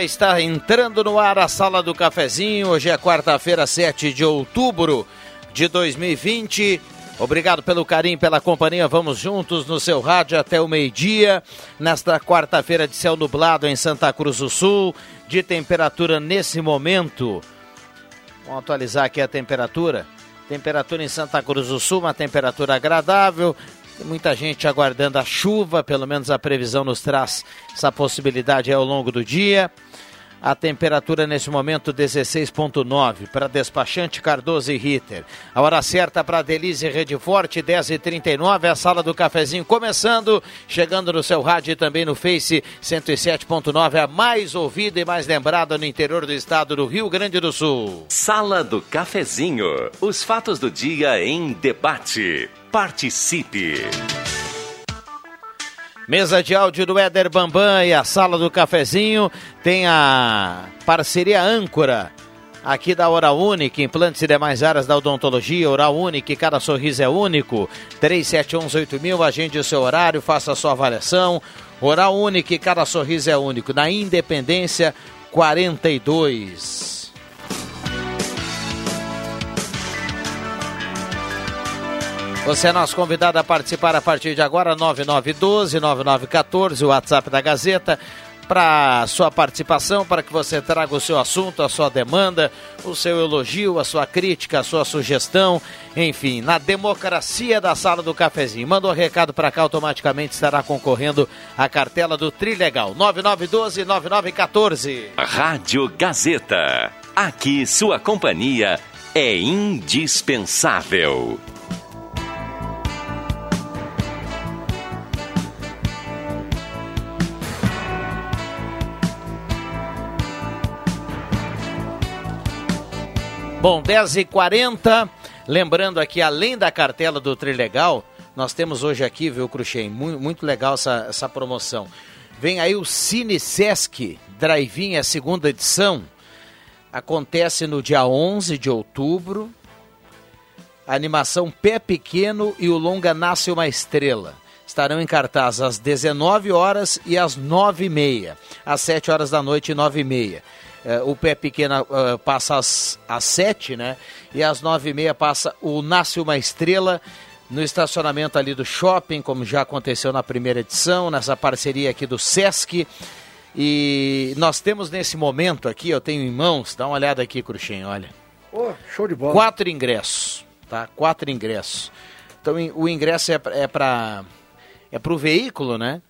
Está entrando no ar a Sala do Cafezinho. Hoje é quarta-feira, 7 de outubro de 2020. Obrigado pelo carinho, pela companhia. Vamos juntos no seu rádio até o meio-dia. Nesta quarta-feira de céu nublado em Santa Cruz do Sul, de temperatura nesse momento. Vamos atualizar aqui a temperatura. Temperatura em Santa Cruz do Sul, uma temperatura agradável. Muita gente aguardando a chuva, pelo menos a previsão nos traz essa possibilidade ao longo do dia. A temperatura nesse momento 16.9 para despachante Cardoso e Ritter. A hora certa para Delize Rede Forte, 10h39, a sala do cafezinho começando, chegando no seu rádio e também no Face 107.9, a mais ouvida e mais lembrada no interior do estado do Rio Grande do Sul. Sala do Cafezinho. Os fatos do dia em debate. Participe. Mesa de áudio do Éder Bambam e a sala do cafezinho. Tem a parceria âncora aqui da Oral Unique, implantes e demais áreas da odontologia, Oral Unique, cada sorriso é único, 37118000, agende o seu horário, faça a sua avaliação, Oral Unique, cada sorriso é único, na Independência 42. Você é nosso convidado a participar a partir de agora, 9912-9914, o WhatsApp da Gazeta, para sua participação, para que você traga o seu assunto, a sua demanda, o seu elogio, a sua crítica, a sua sugestão, enfim, na democracia da sala do cafezinho. Manda um recado para cá, automaticamente estará concorrendo à cartela do Trilegal, 9912-9914. Rádio Gazeta. Aqui sua companhia é indispensável. Bom, 10h40. Lembrando aqui, além da cartela do Trilegal, nós temos hoje aqui, viu, Cruxem? Muito, muito legal essa, essa promoção. Vem aí o Cine Sesc Drive-In, a segunda edição. Acontece no dia 11 de outubro. A animação Pé Pequeno e o longa Nasce uma Estrela. Estarão em cartaz às 19 horas e às 9h30. Às 7 horas da noite e 9h30. Uh, o pé pequeno uh, passa às, às 7, né? E às 9 e meia passa o Nasce uma Estrela no estacionamento ali do shopping, como já aconteceu na primeira edição, nessa parceria aqui do Sesc. E nós temos nesse momento aqui, eu tenho em mãos, dá uma olhada aqui, Cruxem, olha. Oh, show de bola. Quatro ingressos, tá? Quatro ingressos. Então o ingresso é, é para é para o veículo, né?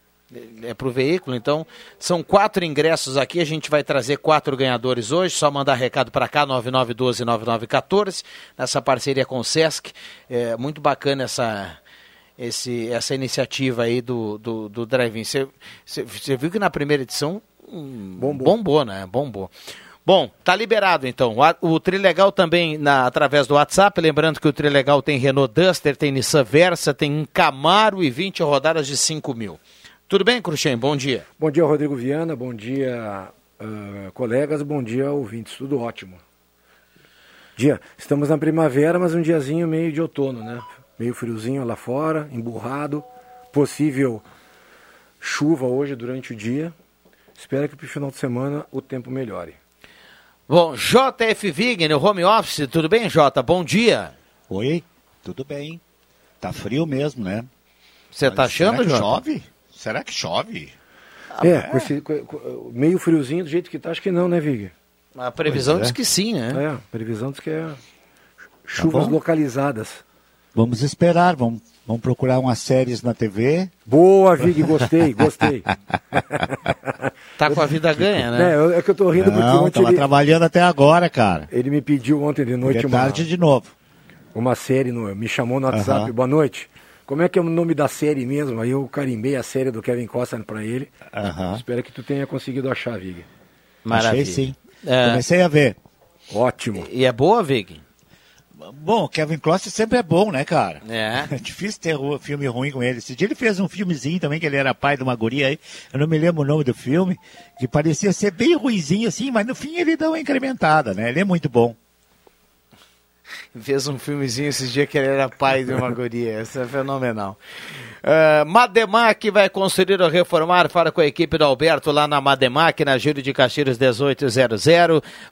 É para o veículo, então são quatro ingressos aqui, a gente vai trazer quatro ganhadores hoje, só mandar recado para cá, 9912-9914, nessa parceria com o Sesc, é muito bacana essa, esse, essa iniciativa aí do, do, do Drive-In. Você viu que na primeira edição hum, bombou. bombou, né? Bombou. Bom, tá liberado então. O, o Trilegal também na, através do WhatsApp. Lembrando que o Trilegal tem Renault Duster, tem Nissan Versa, tem um Camaro e 20 rodadas de 5 mil. Tudo bem, Cruxem? Bom dia. Bom dia, Rodrigo Viana. Bom dia, uh, colegas. Bom dia, ouvintes. Tudo ótimo. Dia, estamos na primavera, mas um diazinho meio de outono, né? Meio friozinho lá fora, emburrado. Possível chuva hoje durante o dia. Espero que para o final de semana o tempo melhore. Bom, JF Vig no home office, tudo bem, Jota? Bom dia. Oi, tudo bem. Tá frio mesmo, né? Você tá achando, Jota? Chove? Será que chove? é, com esse, com, com, meio friozinho do jeito que tá, acho que não, né, Vig? A previsão é. diz que sim, né? É, a previsão diz que é chuvas tá localizadas. Vamos esperar, vamos, vamos procurar umas séries na TV. Boa, Vig, gostei, gostei. tá com a vida ganha, né? É, é que eu tô rindo não, porque ontem. Tava ele, trabalhando até agora, cara. Ele me pediu ontem de noite uma. tarde de novo. Uma série, no, me chamou no WhatsApp, uh -huh. boa noite. Como é que é o nome da série mesmo? Aí eu carimbei a série do Kevin Costner para ele. Uh -huh. Espero que tu tenha conseguido achar, Vig. Maravilha. Achei sim. É... Comecei a ver. Ótimo. E é boa, Vig? Bom, Kevin Costner sempre é bom, né, cara? É. É difícil ter filme ruim com ele. Esse dia ele fez um filmezinho também, que ele era pai de uma guria aí. Eu não me lembro o nome do filme, que parecia ser bem ruizinho assim, mas no fim ele dá uma incrementada, né? Ele é muito bom. Fez um filmezinho esses dias que ele era pai de uma guria. Isso é fenomenal. Uh, Mademac vai construir ou reformar. Fala com a equipe do Alberto lá na Mademac, na Júlio de Castilhos 1800.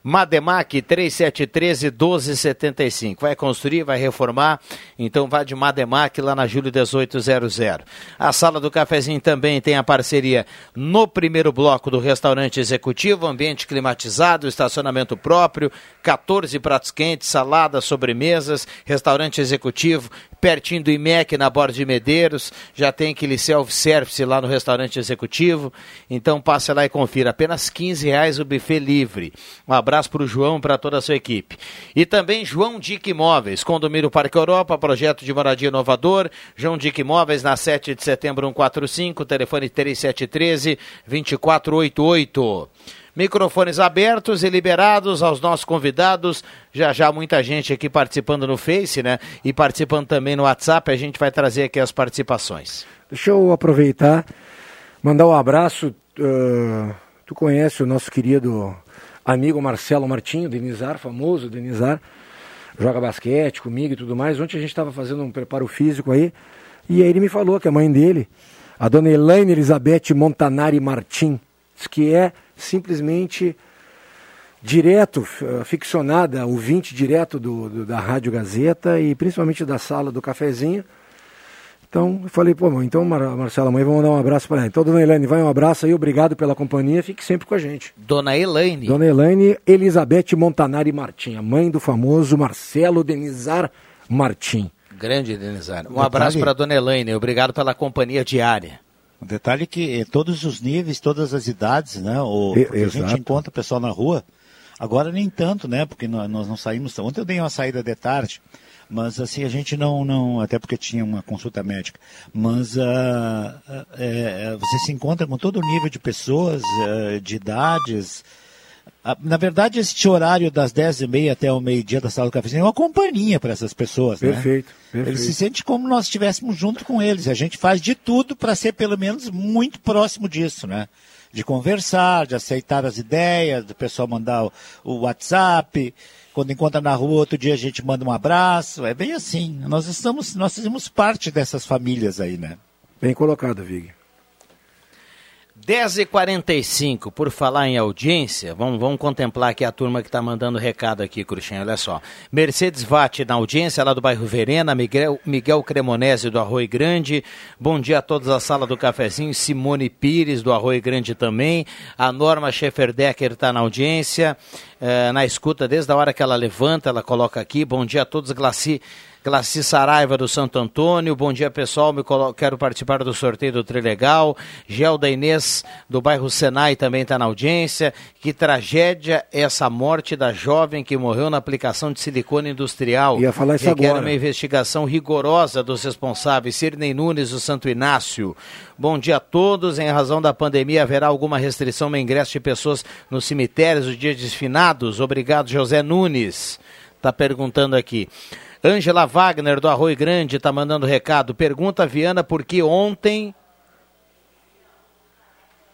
Mademac 3713 1275. Vai construir, vai reformar. Então vá de Mademac lá na Júlio 1800. A sala do cafezinho também tem a parceria no primeiro bloco do restaurante executivo, ambiente climatizado, estacionamento próprio, 14 pratos quentes, salada, sobremesas, restaurante executivo, pertinho do IMEC na Borda de Medeiros já tem aquele self-service lá no restaurante executivo. Então passe lá e confira. Apenas 15 reais o buffet livre. Um abraço para o João e para toda a sua equipe. E também João Dick Imóveis, Condomínio Parque Europa, projeto de moradia inovador. João Dick Imóveis, na 7 de setembro 145, telefone 3713 2488. Microfones abertos e liberados aos nossos convidados. Já já muita gente aqui participando no Face, né? E participando também no WhatsApp. A gente vai trazer aqui as participações. Deixa eu aproveitar, mandar um abraço. Uh, tu conhece o nosso querido amigo Marcelo Martinho, Denizar, famoso Denizar. Joga basquete comigo e tudo mais. Ontem a gente estava fazendo um preparo físico aí. E aí ele me falou que a mãe dele, a dona Elaine Elizabeth Montanari Martim, que é simplesmente direto, ficcionada, ouvinte direto do, do, da Rádio Gazeta e principalmente da sala do cafezinho. Então, eu falei, pô, então, Mar Marcela, mãe, vamos dar um abraço para ela. Então, dona Elaine, vai um abraço aí, obrigado pela companhia, fique sempre com a gente. Dona Elaine. Dona Elaine Elizabeth Montanari Martim, a mãe do famoso Marcelo Denizar Martim. Grande Denizar. Um abraço para dona Elaine, obrigado pela companhia diária. O detalhe é que em todos os níveis, todas as idades, né? O, a gente encontra o pessoal na rua. Agora nem tanto, né? Porque nós, nós não saímos. Ontem eu dei uma saída de tarde, mas assim a gente não, não até porque tinha uma consulta médica. Mas uh, é, você se encontra com todo o nível de pessoas, uh, de idades. Ah, na verdade, este horário das 10h30 até o meio-dia da sala do cafezinho é uma companhia para essas pessoas. Perfeito, né? perfeito. Eles se sentem como nós estivéssemos junto com eles. A gente faz de tudo para ser pelo menos muito próximo disso, né? De conversar, de aceitar as ideias, do pessoal mandar o, o WhatsApp. Quando encontra na rua, outro dia a gente manda um abraço. É bem assim. Nós estamos, nós fazemos parte dessas famílias aí, né? Bem colocado, Vig. 10h45, por falar em audiência, vamos, vamos contemplar aqui a turma que está mandando recado aqui, Cruxinha, olha só. Mercedes Vate na audiência lá do bairro Verena, Miguel, Miguel Cremonese do Arroio Grande, bom dia a todos da sala do cafezinho, Simone Pires do Arroio Grande também, a Norma Schefferdecker está na audiência, eh, na escuta desde a hora que ela levanta, ela coloca aqui, bom dia a todos, Glaci Glaci Saraiva do Santo Antônio, bom dia pessoal, me colo... quero participar do sorteio do Trilegal. Gelda Inês do bairro Senai também está na audiência. Que tragédia essa morte da jovem que morreu na aplicação de silicone industrial. Ia falar isso Requer agora. uma investigação rigorosa dos responsáveis. Sirnei Nunes do Santo Inácio. Bom dia a todos. Em razão da pandemia, haverá alguma restrição no ingresso de pessoas nos cemitérios os dias desfinados? Obrigado, José Nunes. Está perguntando aqui. Ângela Wagner, do Arroio Grande, está mandando recado. Pergunta a Viana por que ontem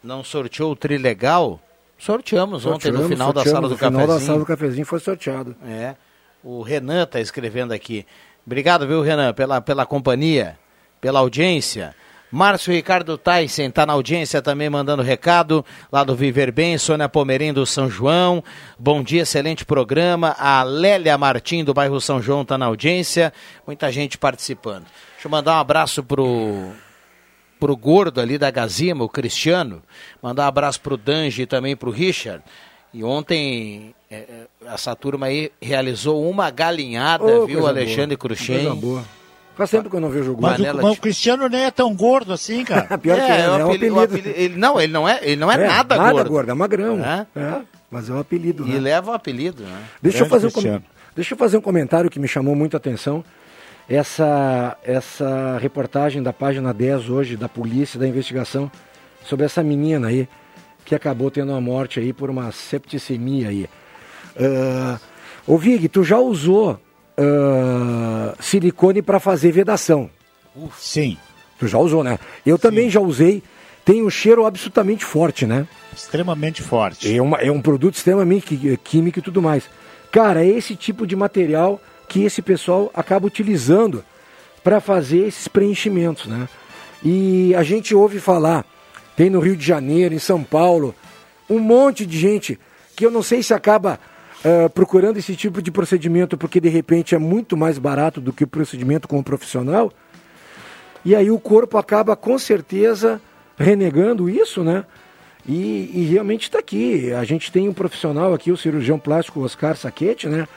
não sorteou o Trilegal? Sorteamos, ontem no final da sala do cafezinho. No final da sala do cafezinho foi sorteado. É. O Renan está escrevendo aqui. Obrigado, viu, Renan, pela, pela companhia, pela audiência. Márcio Ricardo Tyson está na audiência também mandando recado lá do Viver Bem, Sônia Pomerim do São João. Bom dia, excelente programa. A Lélia Martim do bairro São João está na audiência. Muita gente participando. Deixa eu mandar um abraço pro pro gordo ali da Gazima, o Cristiano. Mandar um abraço pro Danji e também pro Richard. E ontem é, é essa turma aí realizou uma galinhada, oh, viu, Alexandre Cruxem? boa. Faz tempo que eu não vejo o Mas, o, mas o Cristiano nem é tão gordo assim, cara. Pior é, que é, é, é um apelido. apelido. Ele, não, ele não é, ele não é, é nada, nada gordo. gordo. É magrão. É? é? Mas é um apelido, né? E leva o um apelido, né? Deixa eu, fazer um, deixa eu fazer um comentário que me chamou muito a atenção. Essa, essa reportagem da página 10 hoje, da polícia, da investigação, sobre essa menina aí, que acabou tendo uma morte aí por uma septicemia aí. Uh, ô Vig, tu já usou uh, silicone para fazer vedação. Sim. Tu já usou, né? Eu Sim. também já usei. Tem um cheiro absolutamente forte, né? Extremamente forte. É, uma, é um produto extremamente químico e tudo mais. Cara, é esse tipo de material que esse pessoal acaba utilizando para fazer esses preenchimentos, né? E a gente ouve falar, tem no Rio de Janeiro, em São Paulo, um monte de gente que eu não sei se acaba uh, procurando esse tipo de procedimento porque de repente é muito mais barato do que o procedimento com o profissional. E aí o corpo acaba com certeza renegando isso, né? E, e realmente está aqui. A gente tem um profissional aqui, o cirurgião plástico Oscar Saquete, né?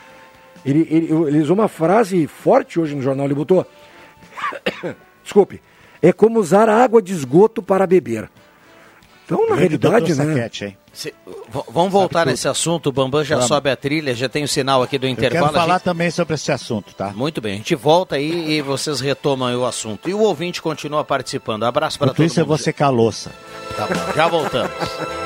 Ele, ele, ele usou uma frase forte hoje no jornal, ele botou. Desculpe. É como usar água de esgoto para beber. Então, na realidade, né? Saquete, se, vamos voltar nesse assunto, o Bambam já vamos. sobe a trilha, já tem o sinal aqui do intervalo. Eu quero falar gente... também sobre esse assunto, tá? Muito bem, a gente volta aí e vocês retomam o assunto. E o ouvinte continua participando. Abraço para todo isso mundo. isso é você caloça. Tá bom, já voltamos.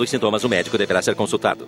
dos sintomas, o médico deverá ser consultado.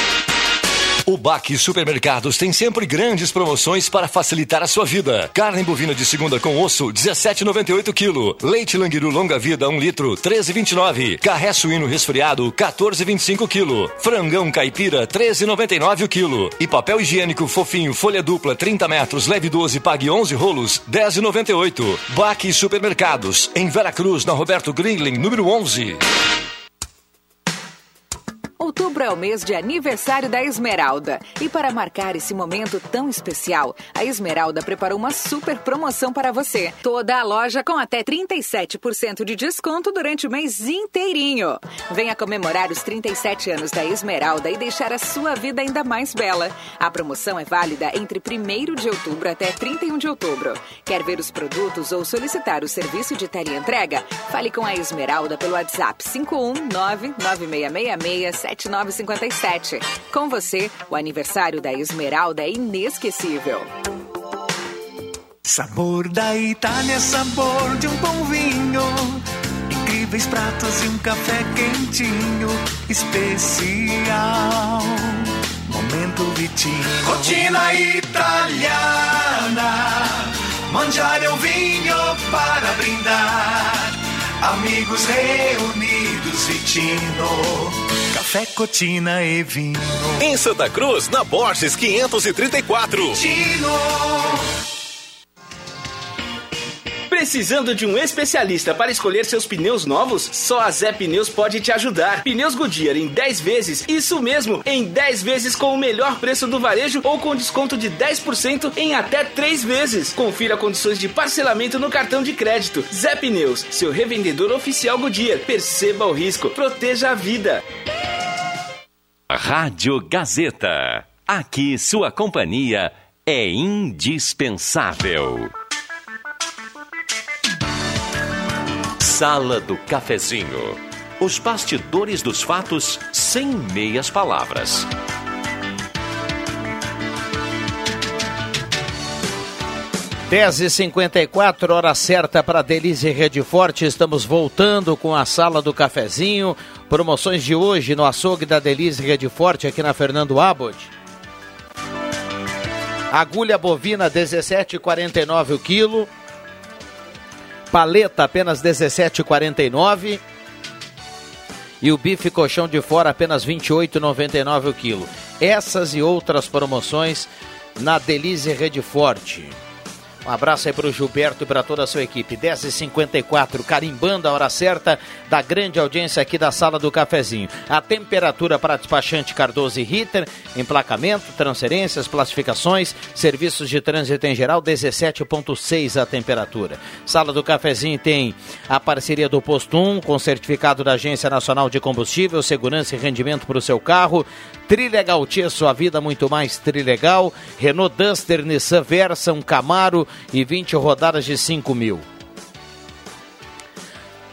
O Baque Supermercados tem sempre grandes promoções para facilitar a sua vida. Carne bovina de segunda com osso, 17,98 kg. Leite Languiru longa vida, 1 litro, 13,29. Carré suíno resfriado, 14,25 kg. Frangão caipira, 13,99 o quilo. E papel higiênico fofinho, folha dupla, 30 metros, leve 12, pague 11 rolos, 10,98. Baque Supermercados, em Veracruz, na Roberto Greenling, número 11. Outubro é o mês de aniversário da Esmeralda. E para marcar esse momento tão especial, a Esmeralda preparou uma super promoção para você. Toda a loja com até 37% de desconto durante o mês inteirinho. Venha comemorar os 37 anos da Esmeralda e deixar a sua vida ainda mais bela. A promoção é válida entre 1 de outubro até 31 de outubro. Quer ver os produtos ou solicitar o serviço de teleentrega? Fale com a Esmeralda pelo WhatsApp 519 9666 7957. Com você, o aniversário da Esmeralda é inesquecível. Sabor da Itália, sabor de um bom vinho. Incríveis pratos e um café quentinho, especial. Momento Vitinho. Rotina italiana. Mangiare um vinho para brindar. Amigos reunidos, Vitino. Café, cotina e vinho. Em Santa Cruz, na Borges 534. Vitino. Precisando de um especialista para escolher seus pneus novos? Só a Zé Pneus pode te ajudar. Pneus Goodyear em 10 vezes, isso mesmo, em 10 vezes com o melhor preço do varejo ou com desconto de 10% em até 3 vezes. Confira condições de parcelamento no cartão de crédito. Zé Pneus, seu revendedor oficial Goodyear. Perceba o risco, proteja a vida. Rádio Gazeta. Aqui sua companhia é indispensável. Sala do Cafezinho. Os bastidores dos fatos sem meias palavras. Dez e cinquenta hora certa para Delize Rede Forte. Estamos voltando com a Sala do Cafezinho. Promoções de hoje no açougue da Delize Rede Forte, aqui na Fernando Abbott. Agulha bovina 17,49 o quilo. Paleta apenas 17,49 e o bife colchão de fora apenas 28,99 o quilo. Essas e outras promoções na Delize Rede Forte. Um abraço aí para o Gilberto e para toda a sua equipe. 10h54, carimbando a hora certa da grande audiência aqui da sala do cafezinho. A temperatura para despachante Cardoso e Ritter, emplacamento, transferências, classificações, serviços de trânsito em geral, 17,6 a temperatura. Sala do cafezinho tem a parceria do Posto 1 com certificado da Agência Nacional de Combustível, segurança e rendimento para o seu carro. Trilegal Tia, sua vida muito mais trilegal. Renault Duster, Nissan Versa, um Camaro e 20 rodadas de 5 mil.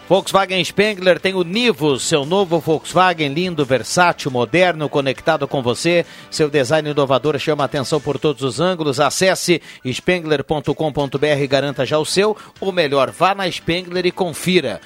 Volkswagen Spengler tem o Nivus, seu novo Volkswagen lindo, versátil, moderno, conectado com você. Seu design inovador chama atenção por todos os ângulos. Acesse spengler.com.br e garanta já o seu. Ou melhor, vá na Spengler e confira.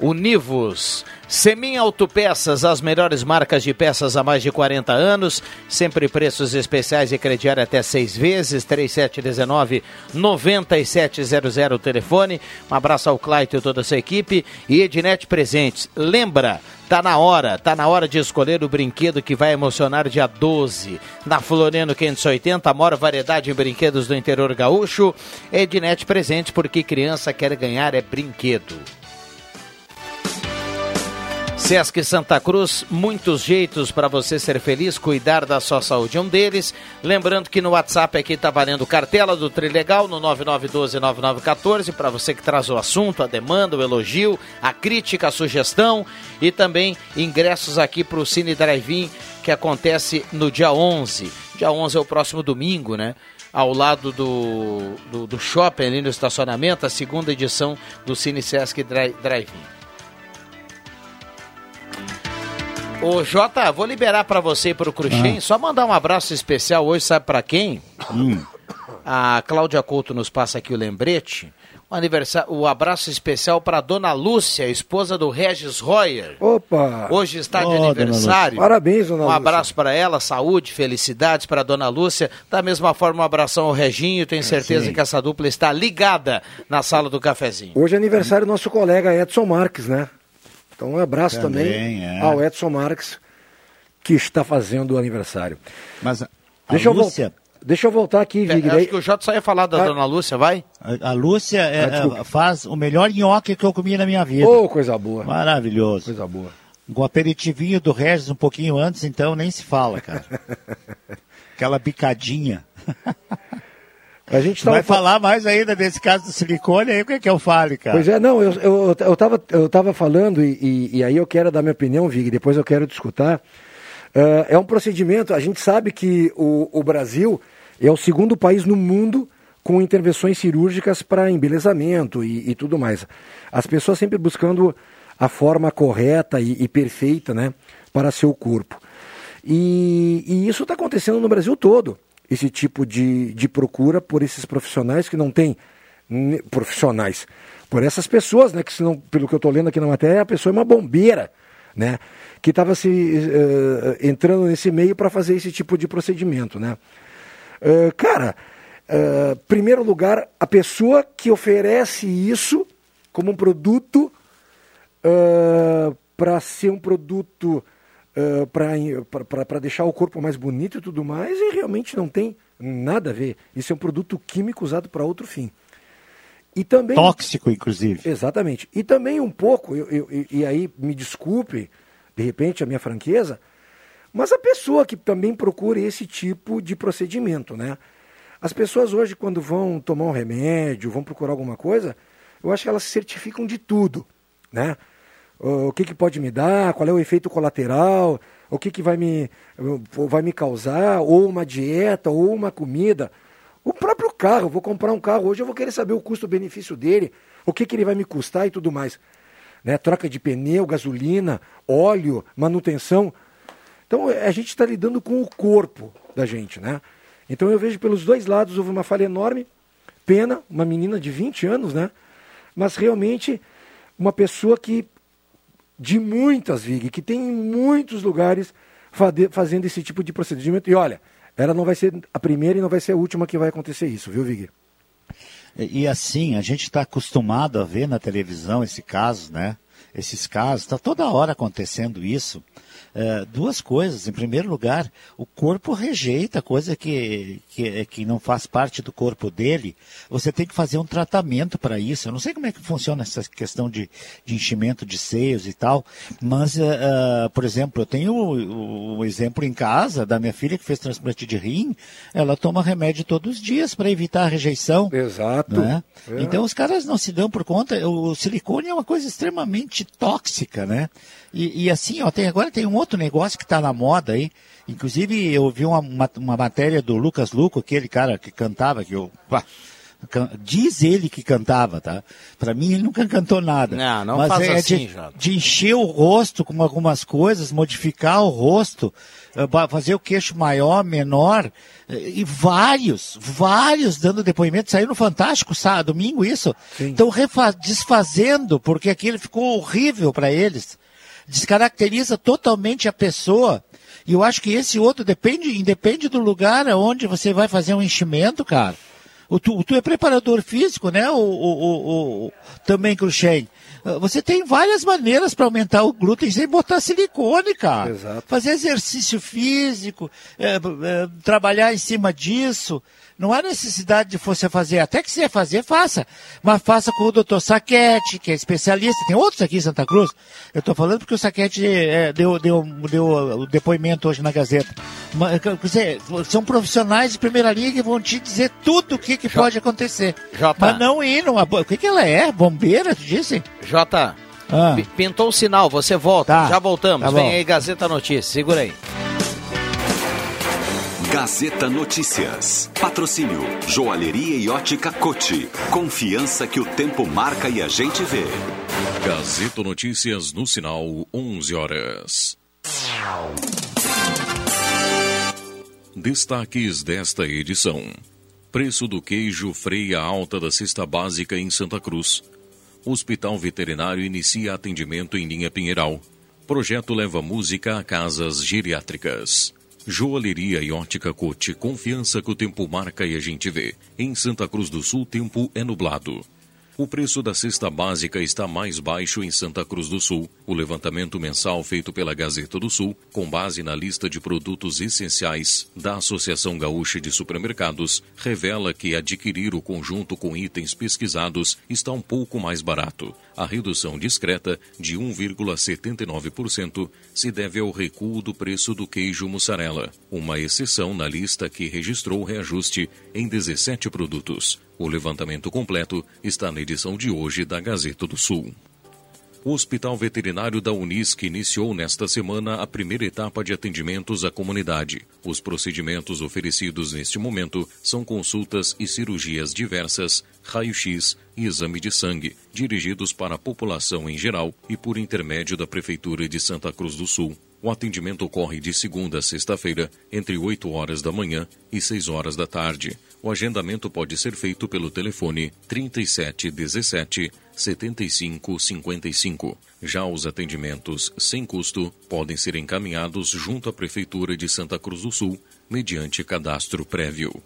Univos. Semin Autopeças, as melhores marcas de peças há mais de 40 anos. Sempre preços especiais e crediário até seis vezes. 3719-9700 o telefone. Um abraço ao Claito e toda a sua equipe. E Ednet Presentes. Lembra, Tá na hora, tá na hora de escolher o brinquedo que vai emocionar dia 12. Na Floriano 580, a maior variedade em brinquedos do interior gaúcho. Ednet presente porque criança quer ganhar é brinquedo. Sesc Santa Cruz, muitos jeitos para você ser feliz, cuidar da sua saúde. Um deles, lembrando que no WhatsApp aqui está valendo cartela do Trilegal no 99129914 para você que traz o assunto, a demanda, o elogio, a crítica, a sugestão e também ingressos aqui para o Cine Drive-In que acontece no dia 11. Dia 11 é o próximo domingo, né? Ao lado do, do, do shopping ali no estacionamento, a segunda edição do Cine Sesc Drive-In. Ô Jota, vou liberar para você e pro Cruxem, ah. só mandar um abraço especial hoje, sabe para quem? Hum. A Cláudia Couto nos passa aqui o lembrete. O, aniversário, o abraço especial para Dona Lúcia, esposa do Regis Royer. Opa! Hoje está de oh, aniversário. Parabéns, Dona Um Lúcia. abraço para ela, saúde, felicidades para Dona Lúcia. Da mesma forma, um abração ao Reginho. Tenho certeza Sim. que essa dupla está ligada na sala do cafezinho. Hoje é aniversário do nosso colega Edson Marques, né? Então, um abraço também, também é. ao Edson Marques, que está fazendo o aniversário. Mas a Deixa Lúcia... Eu Deixa eu voltar aqui. É, acho que o Jota só ia falar da a... dona Lúcia, vai? A, a Lúcia é, ah, faz o melhor nhoque que eu comi na minha vida. Oh, coisa boa. Maravilhoso. Coisa boa. Um aperitivinho do Regis um pouquinho antes, então nem se fala, cara. Aquela bicadinha. A gente Vai falar mais ainda desse caso do silicone, aí o que, é que eu fale, cara? Pois é, não, eu, eu, eu, tava, eu tava falando, e, e, e aí eu quero dar minha opinião, Vig, depois eu quero discutir. Uh, é um procedimento, a gente sabe que o, o Brasil é o segundo país no mundo com intervenções cirúrgicas para embelezamento e, e, tudo mais. As pessoas sempre buscando a forma correta e, e perfeita né, para seu corpo. E, e isso está acontecendo no Brasil todo. Esse tipo de, de procura por esses profissionais que não têm profissionais, por essas pessoas, né, que senão, pelo que eu estou lendo aqui na matéria, a pessoa é uma bombeira, né, que estava se uh, entrando nesse meio para fazer esse tipo de procedimento, né. Uh, cara, uh, primeiro lugar, a pessoa que oferece isso como um produto uh, para ser um produto uh, para deixar o corpo mais bonito e tudo mais, e realmente não tem nada a ver. Isso é um produto químico usado para outro fim. E também, Tóxico, inclusive. Exatamente. E também um pouco, eu, eu, e aí me desculpe, de repente, a minha franqueza, mas a pessoa que também procura esse tipo de procedimento, né? As pessoas hoje, quando vão tomar um remédio, vão procurar alguma coisa, eu acho que elas certificam de tudo, né? O que, que pode me dar, qual é o efeito colateral, o que, que vai, me, vai me causar, ou uma dieta, ou uma comida. O próprio carro, vou comprar um carro hoje, eu vou querer saber o custo-benefício dele, o que, que ele vai me custar e tudo mais. Né? Troca de pneu, gasolina, óleo, manutenção. Então a gente está lidando com o corpo da gente, né? Então eu vejo pelos dois lados houve uma falha enorme. Pena, uma menina de 20 anos, né? Mas realmente uma pessoa que de muitas VIG, que tem em muitos lugares fazendo esse tipo de procedimento. E olha, ela não vai ser a primeira e não vai ser a última que vai acontecer isso, viu, Vig? E, e assim, a gente está acostumado a ver na televisão esse caso, né? Esses casos, está toda hora acontecendo isso. É, duas coisas. Em primeiro lugar, o corpo rejeita coisa que, que, que não faz parte do corpo dele. Você tem que fazer um tratamento para isso. Eu não sei como é que funciona essa questão de, de enchimento de seios e tal, mas, uh, por exemplo, eu tenho o, o, exemplo em casa da minha filha que fez transplante de rim. Ela toma remédio todos os dias para evitar a rejeição. Exato. Né? É. Então os caras não se dão por conta. O silicone é uma coisa extremamente tóxica, né? E, e assim, ó, tem, agora tem um outro negócio que está na moda aí. Inclusive, eu vi uma, uma, uma, matéria do Lucas Luco, aquele cara que cantava, que eu. Pá, diz ele que cantava, tá? Para mim ele nunca cantou nada. Não, não Mas faz é assim, de, de, encher o rosto com algumas coisas, modificar o rosto, eh, fazer o queixo maior, menor, eh, e vários, vários dando depoimento. Saiu no Fantástico sábado, domingo isso. Estão desfazendo, porque aquilo ficou horrível para eles descaracteriza totalmente a pessoa. E eu acho que esse outro depende, independe do lugar onde você vai fazer um enchimento, cara. O tu, tu é preparador físico, né? O, o, o, o também, Cruxem. Ah, você tem várias maneiras para aumentar o glúten sem botar silicone, cara. Exato. Fazer exercício físico, é, é, trabalhar em cima disso. Não há necessidade de você fazer, até que você fazer, faça. Mas faça com o doutor Saquete, que é especialista. Tem outros aqui em Santa Cruz. Eu estou falando porque o Saquete é, deu, deu, deu o depoimento hoje na Gazeta. Mas, dizer, são profissionais de primeira linha que vão te dizer tudo o que, que pode acontecer. Jota. Mas não ir numa... O que, que ela é? Bombeira, tu disse? Jota, ah. pintou o sinal, você volta. Tá. Já voltamos. Tá Vem aí Gazeta Notícias, segura aí. Gazeta Notícias. Patrocínio Joalheria e Ótica Cote. Confiança que o tempo marca e a gente vê. Gazeta Notícias no sinal 11 horas. Destaques desta edição. Preço do queijo freia alta da cesta básica em Santa Cruz. Hospital Veterinário inicia atendimento em linha Pinheiral. Projeto leva música a casas geriátricas. Joalheria e ótica Cote, confiança que o tempo marca e a gente vê. Em Santa Cruz do Sul, tempo é nublado. O preço da cesta básica está mais baixo em Santa Cruz do Sul. O levantamento mensal feito pela Gazeta do Sul, com base na lista de produtos essenciais da Associação Gaúcha de Supermercados, revela que adquirir o conjunto com itens pesquisados está um pouco mais barato. A redução discreta de 1,79% se deve ao recuo do preço do queijo mussarela, uma exceção na lista que registrou reajuste em 17 produtos. O levantamento completo está na edição de hoje da Gazeta do Sul. O Hospital Veterinário da Unisc iniciou nesta semana a primeira etapa de atendimentos à comunidade. Os procedimentos oferecidos neste momento são consultas e cirurgias diversas, raio-x e exame de sangue, dirigidos para a população em geral e por intermédio da Prefeitura de Santa Cruz do Sul. O atendimento ocorre de segunda a sexta-feira, entre 8 horas da manhã e 6 horas da tarde. O agendamento pode ser feito pelo telefone 3717 7555. Já os atendimentos sem custo podem ser encaminhados junto à Prefeitura de Santa Cruz do Sul, mediante cadastro prévio.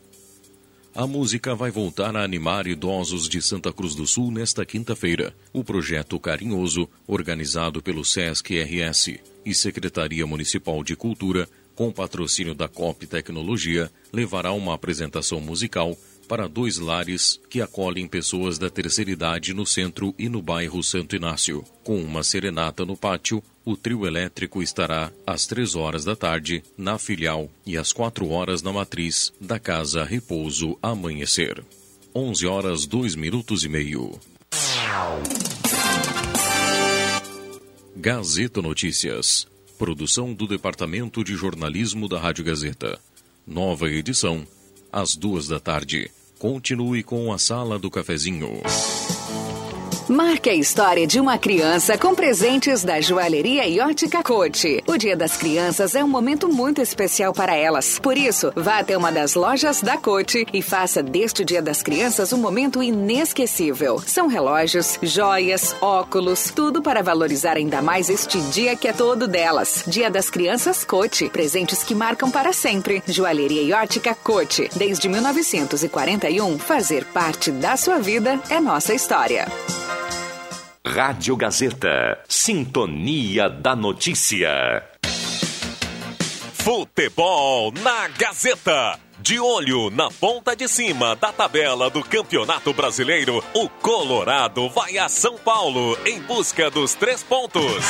A música vai voltar a animar idosos de Santa Cruz do Sul nesta quinta-feira. O projeto Carinhoso, organizado pelo SESC RS e Secretaria Municipal de Cultura, com patrocínio da COP Tecnologia, levará uma apresentação musical para dois lares que acolhem pessoas da terceira idade no centro e no bairro Santo Inácio. Com uma serenata no pátio, o trio elétrico estará às três horas da tarde na filial e às quatro horas na matriz da Casa Repouso Amanhecer. 11 horas 2 minutos e meio. Gazeta Notícias. Produção do Departamento de Jornalismo da Rádio Gazeta. Nova edição, às duas da tarde. Continue com a Sala do Cafezinho. Marque a história de uma criança com presentes da joalheria e ótica Cote. O Dia das Crianças é um momento muito especial para elas. Por isso, vá até uma das lojas da Cote e faça deste Dia das Crianças um momento inesquecível. São relógios, joias, óculos, tudo para valorizar ainda mais este dia que é todo delas. Dia das Crianças Cote. Presentes que marcam para sempre. Joalheria e ótica Cote. Desde 1941, fazer parte da sua vida é nossa história. Rádio Gazeta. Sintonia da Notícia. Futebol na Gazeta. De olho na ponta de cima da tabela do Campeonato Brasileiro, o Colorado vai a São Paulo em busca dos três pontos.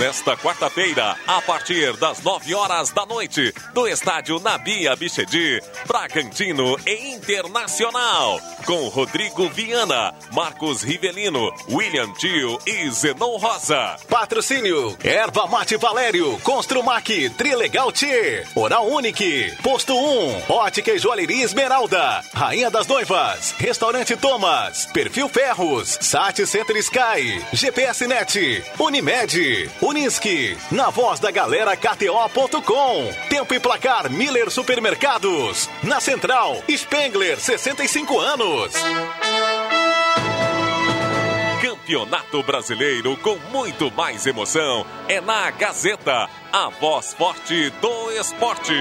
Nesta quarta-feira, a partir das 9 horas da noite, do estádio Nabia Bichedi, Bragantino e Internacional, com Rodrigo Viana, Marcos Rivelino, William Tio e Zenon Rosa. Patrocínio: Erva Mate Valério, Construmac, Trilegal T, Oral Unique, Posto 1, Ótica e Joalheria Esmeralda, Rainha das Noivas, Restaurante Thomas, Perfil Ferros, Sat Center Sky, GPS Net, Unimed, Unisque, na voz da galera KTO.com. Tempo e placar Miller Supermercados. Na Central, Spengler, 65 anos. Campeonato Brasileiro com muito mais emoção é na Gazeta, a voz forte do esporte.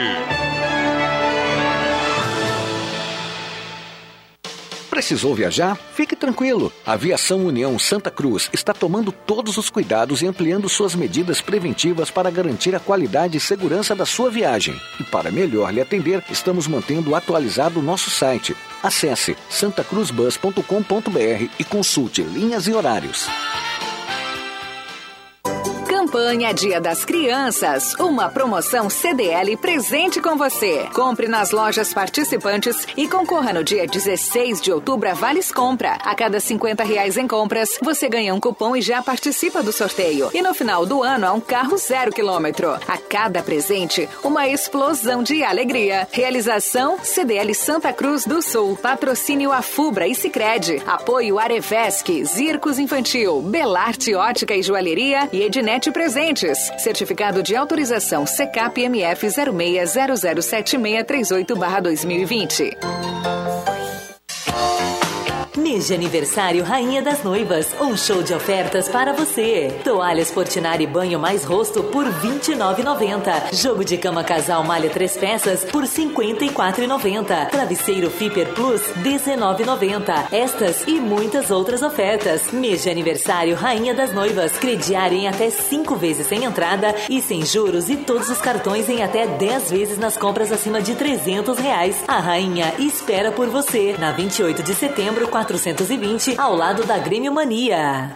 Precisou viajar? Fique tranquilo. A Aviação União Santa Cruz está tomando todos os cuidados e ampliando suas medidas preventivas para garantir a qualidade e segurança da sua viagem. E para melhor lhe atender, estamos mantendo atualizado o nosso site. Acesse santacruzbus.com.br e consulte linhas e horários. Campanha Dia das Crianças, uma promoção CDL presente com você. Compre nas lojas participantes e concorra no dia 16 de outubro a Vales Compra. A cada 50 reais em compras, você ganha um cupom e já participa do sorteio. E no final do ano, há um carro zero quilômetro. A cada presente, uma explosão de alegria. Realização CDL Santa Cruz do Sul. Patrocínio Afubra e Sicredi. Apoio Arevesc, Zircos Infantil, Belarte Ótica e Joalheria e Ednet Presentes. Certificado de autorização CCAP MF 06007638-2020. Mês de aniversário Rainha das Noivas. Um show de ofertas para você. Toalhas Portinari Banho mais Rosto por R$ 29,90. Jogo de cama casal malha três peças por R$ 54,90. Travesseiro Fiper Plus R$ 19,90. Estas e muitas outras ofertas. Mês de aniversário Rainha das Noivas. Crediário em até cinco vezes sem entrada e sem juros e todos os cartões em até 10 vezes nas compras acima de 300 reais. A Rainha espera por você na 28 de setembro, 420, ao lado da Grêmio Mania.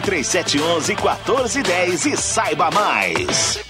3711 1410 e saiba mais.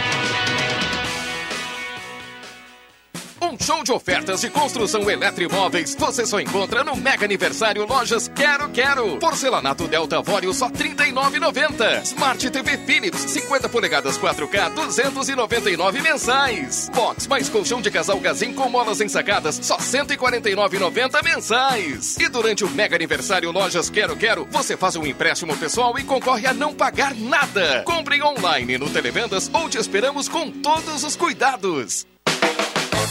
Um show de ofertas de construção eletromóveis você só encontra no Mega Aniversário Lojas Quero Quero. Porcelanato Delta Vório só R$ 39,90. Smart TV Philips 50 polegadas 4K 299 mensais. Box mais colchão de casal Gazin com molas ensacadas só R$ 149,90 mensais. E durante o Mega Aniversário Lojas Quero Quero, você faz um empréstimo pessoal e concorre a não pagar nada. Compre online no Televendas ou te esperamos com todos os cuidados.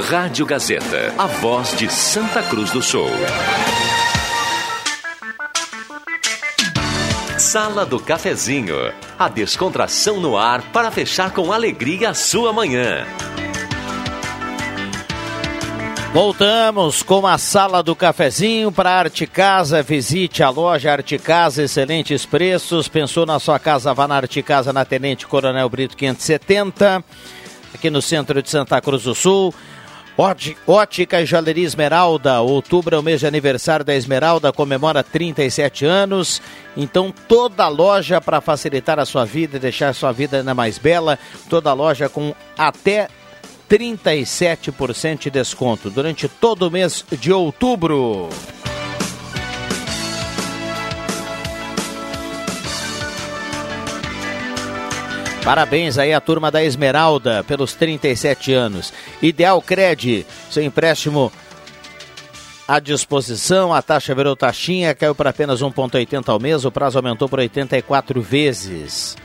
Rádio Gazeta, a voz de Santa Cruz do Sul. Sala do Cafezinho, a descontração no ar para fechar com alegria a sua manhã. Voltamos com a sala do cafezinho para Arte Casa. Visite a loja Arte Casa, excelentes preços. Pensou na sua casa, vá na Arte Casa na Tenente Coronel Brito 570, aqui no centro de Santa Cruz do Sul. Ótica e Joalheria Esmeralda. Outubro é o mês de aniversário da Esmeralda, comemora 37 anos. Então, toda loja para facilitar a sua vida e deixar a sua vida ainda mais bela. Toda loja com até 37% de desconto durante todo o mês de outubro. Parabéns aí à turma da Esmeralda pelos 37 anos. Ideal Cred, seu empréstimo à disposição, a taxa virou taxinha, caiu para apenas 1,80 ao mês, o prazo aumentou por 84 vezes.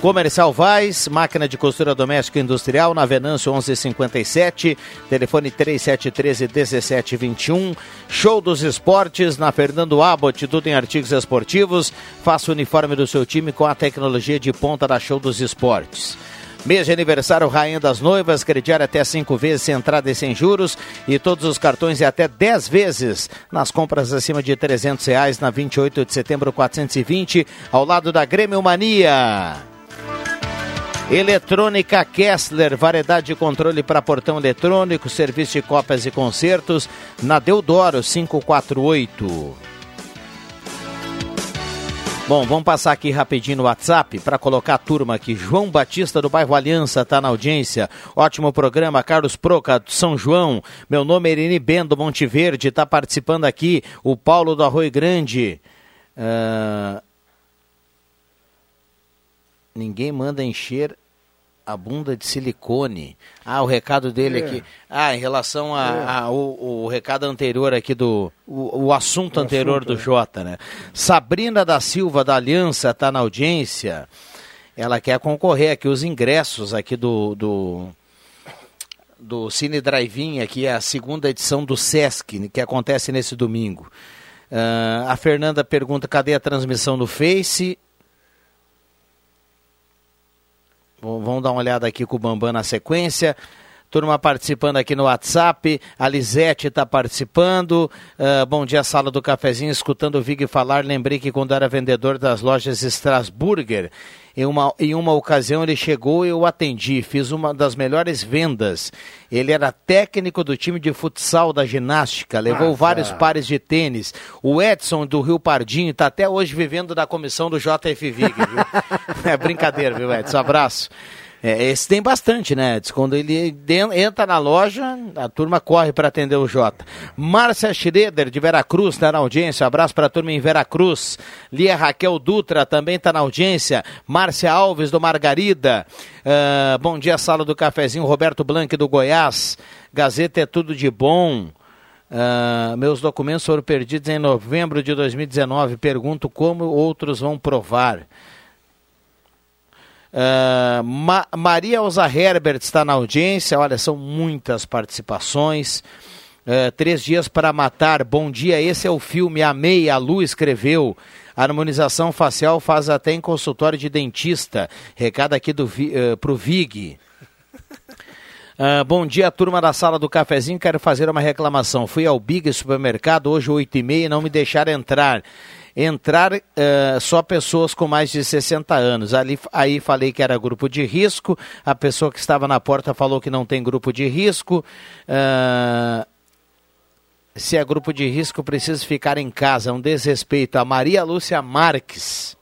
Comercial Vaz, máquina de costura doméstica e industrial, na Venâncio 1157, telefone 3713 1721. Show dos Esportes, na Fernando Abbott, tudo em artigos esportivos. Faça o uniforme do seu time com a tecnologia de ponta da Show dos Esportes. Mês de aniversário Rainha das Noivas, crediário até cinco vezes sem entrada e sem juros e todos os cartões e até 10 vezes nas compras acima de 300 reais na 28 de setembro 420, ao lado da Grêmio Mania. Eletrônica Kessler, variedade de controle para portão eletrônico, serviço de cópias e concertos, na Deodoro 548. Bom, vamos passar aqui rapidinho no WhatsApp para colocar a turma aqui. João Batista do bairro Aliança está na audiência. Ótimo programa. Carlos Proca do São João. Meu nome é Irene Bendo Monte Verde, está participando aqui. O Paulo do Arroio Grande. Uh... Ninguém manda encher a bunda de silicone. Ah, o recado dele é. aqui. Ah, em relação a, é. a o, o, recado anterior aqui do. O, o assunto o anterior assunto, do é. Jota, né? Sabrina da Silva da Aliança está na audiência. Ela quer concorrer aqui os ingressos aqui do. do do Cine Drive-In, aqui é a segunda edição do Sesc, que acontece nesse domingo. Uh, a Fernanda pergunta cadê a transmissão no Face. Vamos dar uma olhada aqui com o Bambam na sequência. Turma participando aqui no WhatsApp. A Lisete está participando. Uh, bom dia, sala do cafezinho. Escutando o Vig falar, lembrei que quando era vendedor das lojas Strasburger, em uma, em uma ocasião ele chegou e eu atendi, fiz uma das melhores vendas. Ele era técnico do time de futsal da ginástica, levou vários pares de tênis. O Edson do Rio Pardinho está até hoje vivendo da comissão do JF Vig, é brincadeira, viu, Edson? Abraço. É, esse tem bastante, né? Quando ele entra na loja, a turma corre para atender o Jota. Márcia Schroeder, de Veracruz, está na audiência. Abraço para a turma em Veracruz. Lia Raquel Dutra também está na audiência. Márcia Alves, do Margarida. Uh, bom dia, sala do cafezinho. Roberto Blanque, do Goiás. Gazeta é tudo de bom. Uh, meus documentos foram perdidos em novembro de 2019. Pergunto como outros vão provar. Uh, Ma Maria Elza Herbert está na audiência. Olha, são muitas participações. Uh, Três Dias para Matar. Bom dia, esse é o filme. Amei, a Lu escreveu. harmonização facial faz até em consultório de dentista. Recado aqui do, uh, pro Vig. Uh, bom dia, turma da sala do cafezinho. Quero fazer uma reclamação. Fui ao Big Supermercado hoje, 8 e meia, e não me deixaram entrar entrar uh, só pessoas com mais de 60 anos. Ali, aí falei que era grupo de risco, a pessoa que estava na porta falou que não tem grupo de risco. Uh, se é grupo de risco, precisa ficar em casa. Um desrespeito. A Maria Lúcia Marques.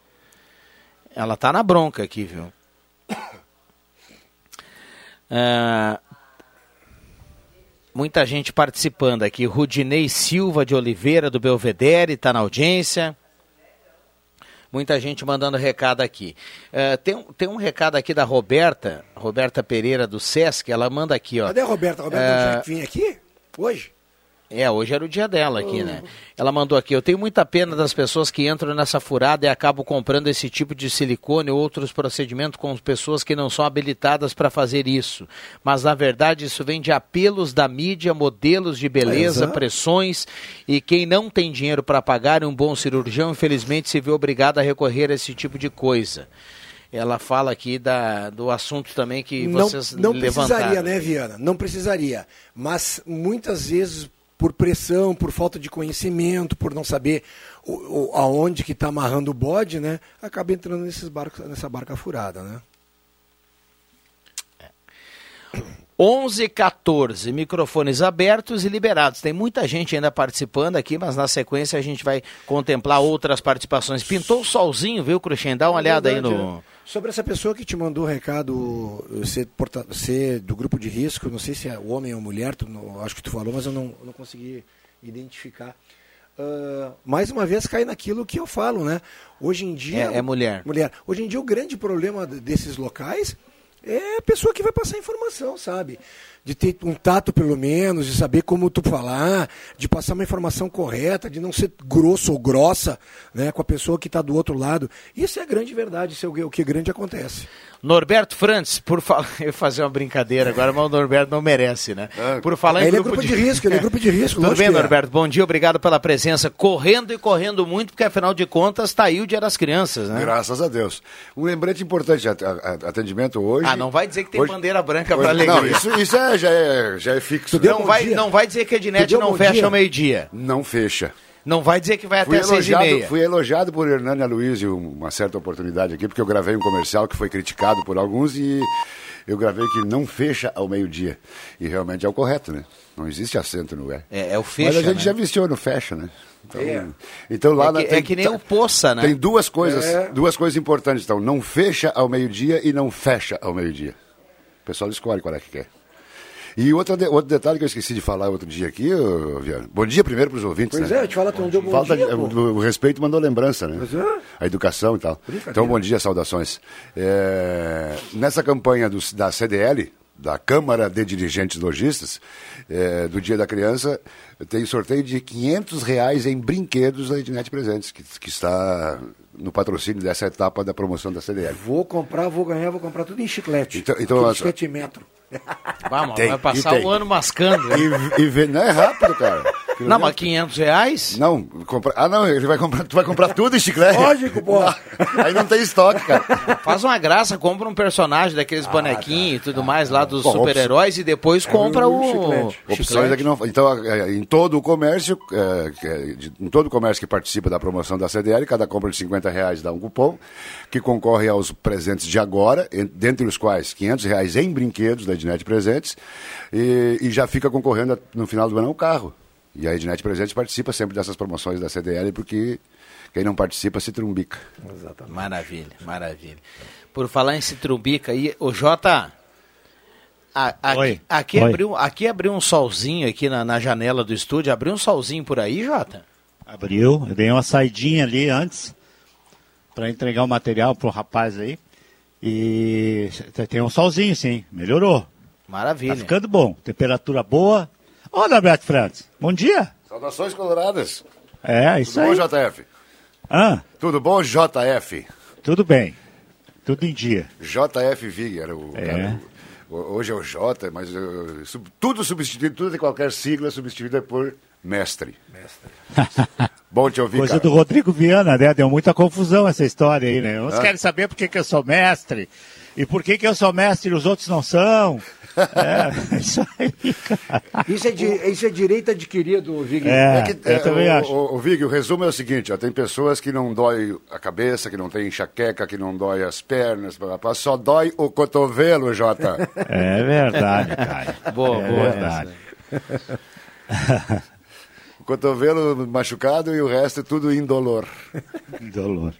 Ela tá na bronca aqui, viu? Uh, muita gente participando aqui. Rudinei Silva de Oliveira, do Belvedere, está na audiência. Muita gente mandando recado aqui. Uh, tem, tem um recado aqui da Roberta, Roberta Pereira do Sesc, ela manda aqui, ó. Cadê a Roberta? A Roberta uh, já vinha aqui? Hoje? É, hoje era o dia dela aqui, né? Ela mandou aqui, eu tenho muita pena das pessoas que entram nessa furada e acabam comprando esse tipo de silicone ou outros procedimentos com pessoas que não são habilitadas para fazer isso. Mas, na verdade, isso vem de apelos da mídia, modelos de beleza, é, pressões, e quem não tem dinheiro para pagar um bom cirurgião, infelizmente, se vê obrigado a recorrer a esse tipo de coisa ela fala aqui da, do assunto também que vocês não, não levantaram. Não precisaria, né, Viana? Não precisaria. Mas muitas vezes por pressão, por falta de conhecimento, por não saber o, o, aonde que está amarrando o bode, né? Acaba entrando nesses barcos, nessa barca furada, né? 11 14 microfones abertos e liberados. Tem muita gente ainda participando aqui, mas na sequência a gente vai contemplar outras participações. Pintou o solzinho, viu, Cruxem? Dá uma é olhada verdade, aí no. Sobre essa pessoa que te mandou o recado ser, porta, ser do grupo de risco, não sei se é homem ou mulher, tu, não, acho que tu falou, mas eu não, não consegui identificar. Uh, mais uma vez cai naquilo que eu falo, né? Hoje em dia. É, é mulher. Mulher. Hoje em dia o grande problema desses locais é a pessoa que vai passar informação, sabe? de ter um tato pelo menos, de saber como tu falar, de passar uma informação correta, de não ser grosso ou grossa né, com a pessoa que está do outro lado. Isso é a grande verdade, isso é o que grande acontece. Norberto Frantz, por falar. Eu fazer uma brincadeira agora, mas o Norberto não merece, né? É. Por falar em ele grupo, é grupo de... de... risco, ele é grupo de risco. Tudo bem, é. Norberto? Bom dia, obrigado pela presença. Correndo e correndo muito, porque afinal de contas está aí o Dia das Crianças, né? Graças a Deus. Um lembrete importante, atendimento hoje. Ah, não vai dizer que tem hoje... bandeira branca para alegria. Não, isso, isso é, já, é, já é fixo. Não vai, não vai dizer que a Ednet não fecha ao meio-dia. Não fecha. Não vai dizer que vai fui até elogiado, seis e meia. Fui elogiado por Hernani Aloysio uma certa oportunidade aqui, porque eu gravei um comercial que foi criticado por alguns e eu gravei que não fecha ao meio-dia. E realmente é o correto, né? Não existe acento no é. É, é o fecha, Mas a gente né? já vestiu no fecha, né? Então, é. então lá é que, tem, é que nem o poça, né? Tem duas coisas, é. duas coisas importantes. Então, não fecha ao meio-dia e não fecha ao meio-dia. O pessoal escolhe qual é que quer. E outro, outro detalhe que eu esqueci de falar outro dia aqui, Viana. Bom dia primeiro para os ouvintes. Pois né? é, te falo que não deu bom Falta, dia. O, respeito mandou lembrança, né? É. A educação e tal. Então, bom dia, saudações. É, nessa campanha do, da CDL, da Câmara de Dirigentes Logistas, é, do Dia da Criança, tem sorteio de 500 reais em brinquedos da Ednet Presentes, que, que está no patrocínio dessa etapa da promoção da CDL. Vou comprar, vou ganhar, vou comprar tudo em chiclete. Então, então chiclete metro. Vamos, tem, vai passar o ano mascando. E, e, não é rápido, cara. Não, mas 500 reais? Não, compra... ah não, ele vai comprar, tu vai comprar tudo em chiclete. Lógico, pô. Aí não tem estoque, cara. Faz uma graça, compra um personagem daqueles ah, bonequinhos e tudo mais lá dos super-heróis e depois é compra o chiclete. Opções aqui não. Então, é, em todo o comércio, é, em todo o comércio que participa da promoção da CDL, cada compra de 50 reais dá um cupom que concorre aos presentes de agora, dentre os quais 500 reais em brinquedos da Ednet Presentes, e, e já fica concorrendo no final do ano um carro. E a Ednet Presentes participa sempre dessas promoções da CDL, porque quem não participa se trumbica. Exatamente. Maravilha, maravilha. Por falar em se trumbica, aí, o Jota, a, aqui, aqui, abriu, aqui abriu um solzinho aqui na, na janela do estúdio, abriu um solzinho por aí, Jota? Abriu, eu dei uma saidinha ali antes para entregar o material pro rapaz aí. E tem um solzinho, sim, melhorou. Maravilha. Tá ficando bom, temperatura boa. Olha, Alberto Francis, bom dia. Saudações coloradas. É, isso Tudo aí. bom, JF? Hã? Tudo bom, JF? Tudo bem, tudo em dia. JF Vig era o, É. cara, o- Hoje é o J, mas uh, sub- tudo substituído, tudo de qualquer sigla substituída por mestre. Bom te ouvir, Coisa cara. do Rodrigo Viana, né? Deu muita confusão essa história aí, né? Uns Ah. querem saber por que, que eu sou mestre. E por que, que eu sou mestre e os outros não são. É, isso aí, cara. Isso é, di- isso é direito adquirido, Vig. É, que, eu também o, acho. O, o Vig, o resumo é o seguinte, ó, tem pessoas que não dói a cabeça, que não tem enxaqueca, que não dói as pernas, blá, blá, blá, só dói o cotovelo, Jota. É verdade, cara. Boa, é boa verdade. o cotovelo machucado e o resto é tudo indolor. Indolor.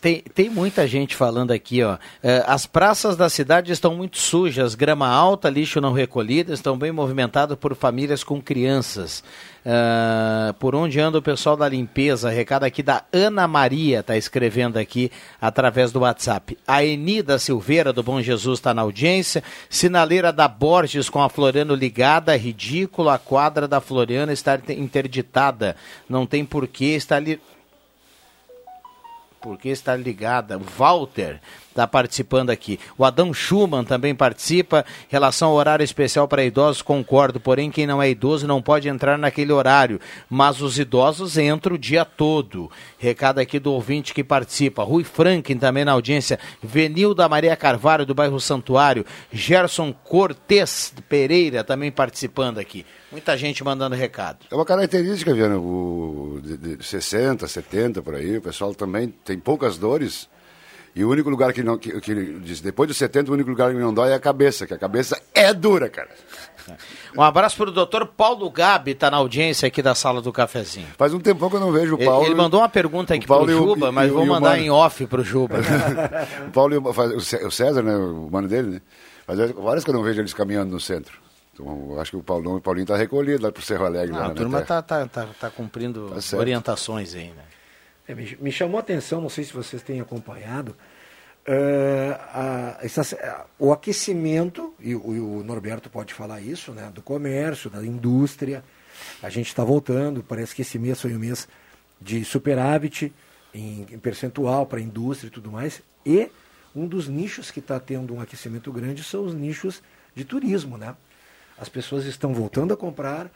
Tem, tem, muita gente falando aqui, ó. eh, as praças da cidade estão muito sujas, grama alta, lixo não recolhido, estão bem movimentadas por famílias com crianças. Ah, por onde anda o pessoal da limpeza? Recado aqui da Ana Maria, está escrevendo aqui através do WhatsApp. A Enida Silveira, do Bom Jesus, está na audiência. Sinaleira da Borges com a Floriano ligada, ridículo. A quadra da Floriano está interditada. Não tem porquê estar ali porque está ligada. Walter está participando aqui. O Adão Schumann também participa. Relação ao horário especial para idosos, concordo. Porém, quem não é idoso não pode entrar naquele horário. Mas os idosos entram o dia todo. Recado aqui do ouvinte que participa. Rui Franklin também na audiência. Venilda Maria Carvalho, do bairro Santuário. Gerson Cortes Pereira também participando aqui. Muita gente mandando recado. É uma característica, Viana, o, de, de 60, 70 por aí, o pessoal também tem poucas dores. E o único lugar que não. Que, que, diz, depois dos 70, o único lugar que não dói é a cabeça, que a cabeça é dura, cara. Um abraço para o doutor Paulo Gabi, está na audiência aqui da sala do cafezinho. Faz um tempão que eu não vejo o Ele- Paulo. Ele, mandou uma pergunta aqui o para o e o- Juba, e- mas e vou o mandar em off para o Juba. o Paulo e o, o Cé- o César, né, o mano dele, né? Faz várias que eu não vejo eles caminhando no centro. Então, acho que o Paulão, o Paulinho tá recolhido lá pro Cerro Alegre. Ah, lá a turma está tá, tá, tá cumprindo Tá orientações aí, né? É, me, me chamou a atenção, não sei se vocês têm acompanhado, eh, a- o aquecimento, e, o- o Norberto pode falar isso, né, do comércio, da indústria. A gente está voltando, parece que esse mês foi um mês de superávit em, em percentual para a indústria e tudo mais. E um dos nichos que está tendo um aquecimento grande são os nichos de turismo. Né? As pessoas estão voltando a comprar.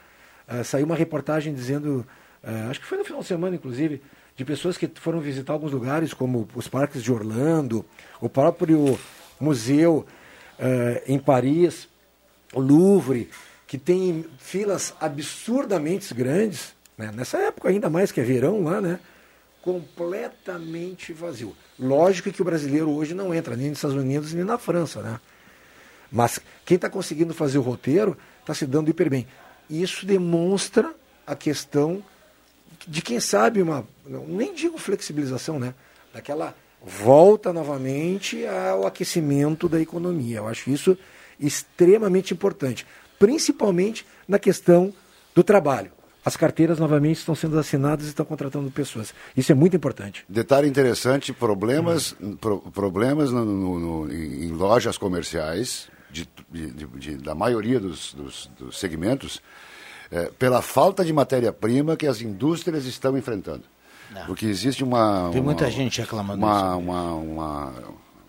Ah, saiu uma reportagem dizendo, ah, acho que foi no final de semana, inclusive, de pessoas que foram visitar alguns lugares, como os parques de Orlando, o próprio museu ah, em Paris, o Louvre, que tem filas absurdamente grandes, né? nessa época ainda mais que é verão lá, né? completamente vazio. Lógico que o brasileiro hoje não entra nem nos Estados Unidos nem na França, né? Mas quem está conseguindo fazer o roteiro está se dando hiper bem. Isso demonstra a questão de quem sabe uma, não, nem digo flexibilização, né? Daquela volta novamente ao aquecimento da economia. Eu acho isso extremamente importante, principalmente na questão do trabalho. As carteiras novamente estão sendo assinadas e estão contratando pessoas. Isso é muito importante. Detalhe interessante, problemas, pro- problemas no- no- no- em lojas comerciais, de- de- de- da maioria dos, dos- dos segmentos, eh, pela falta de matéria-prima que as indústrias estão enfrentando. Porque existe uma... Tem uma- muita gente reclamando uma, uma, uma,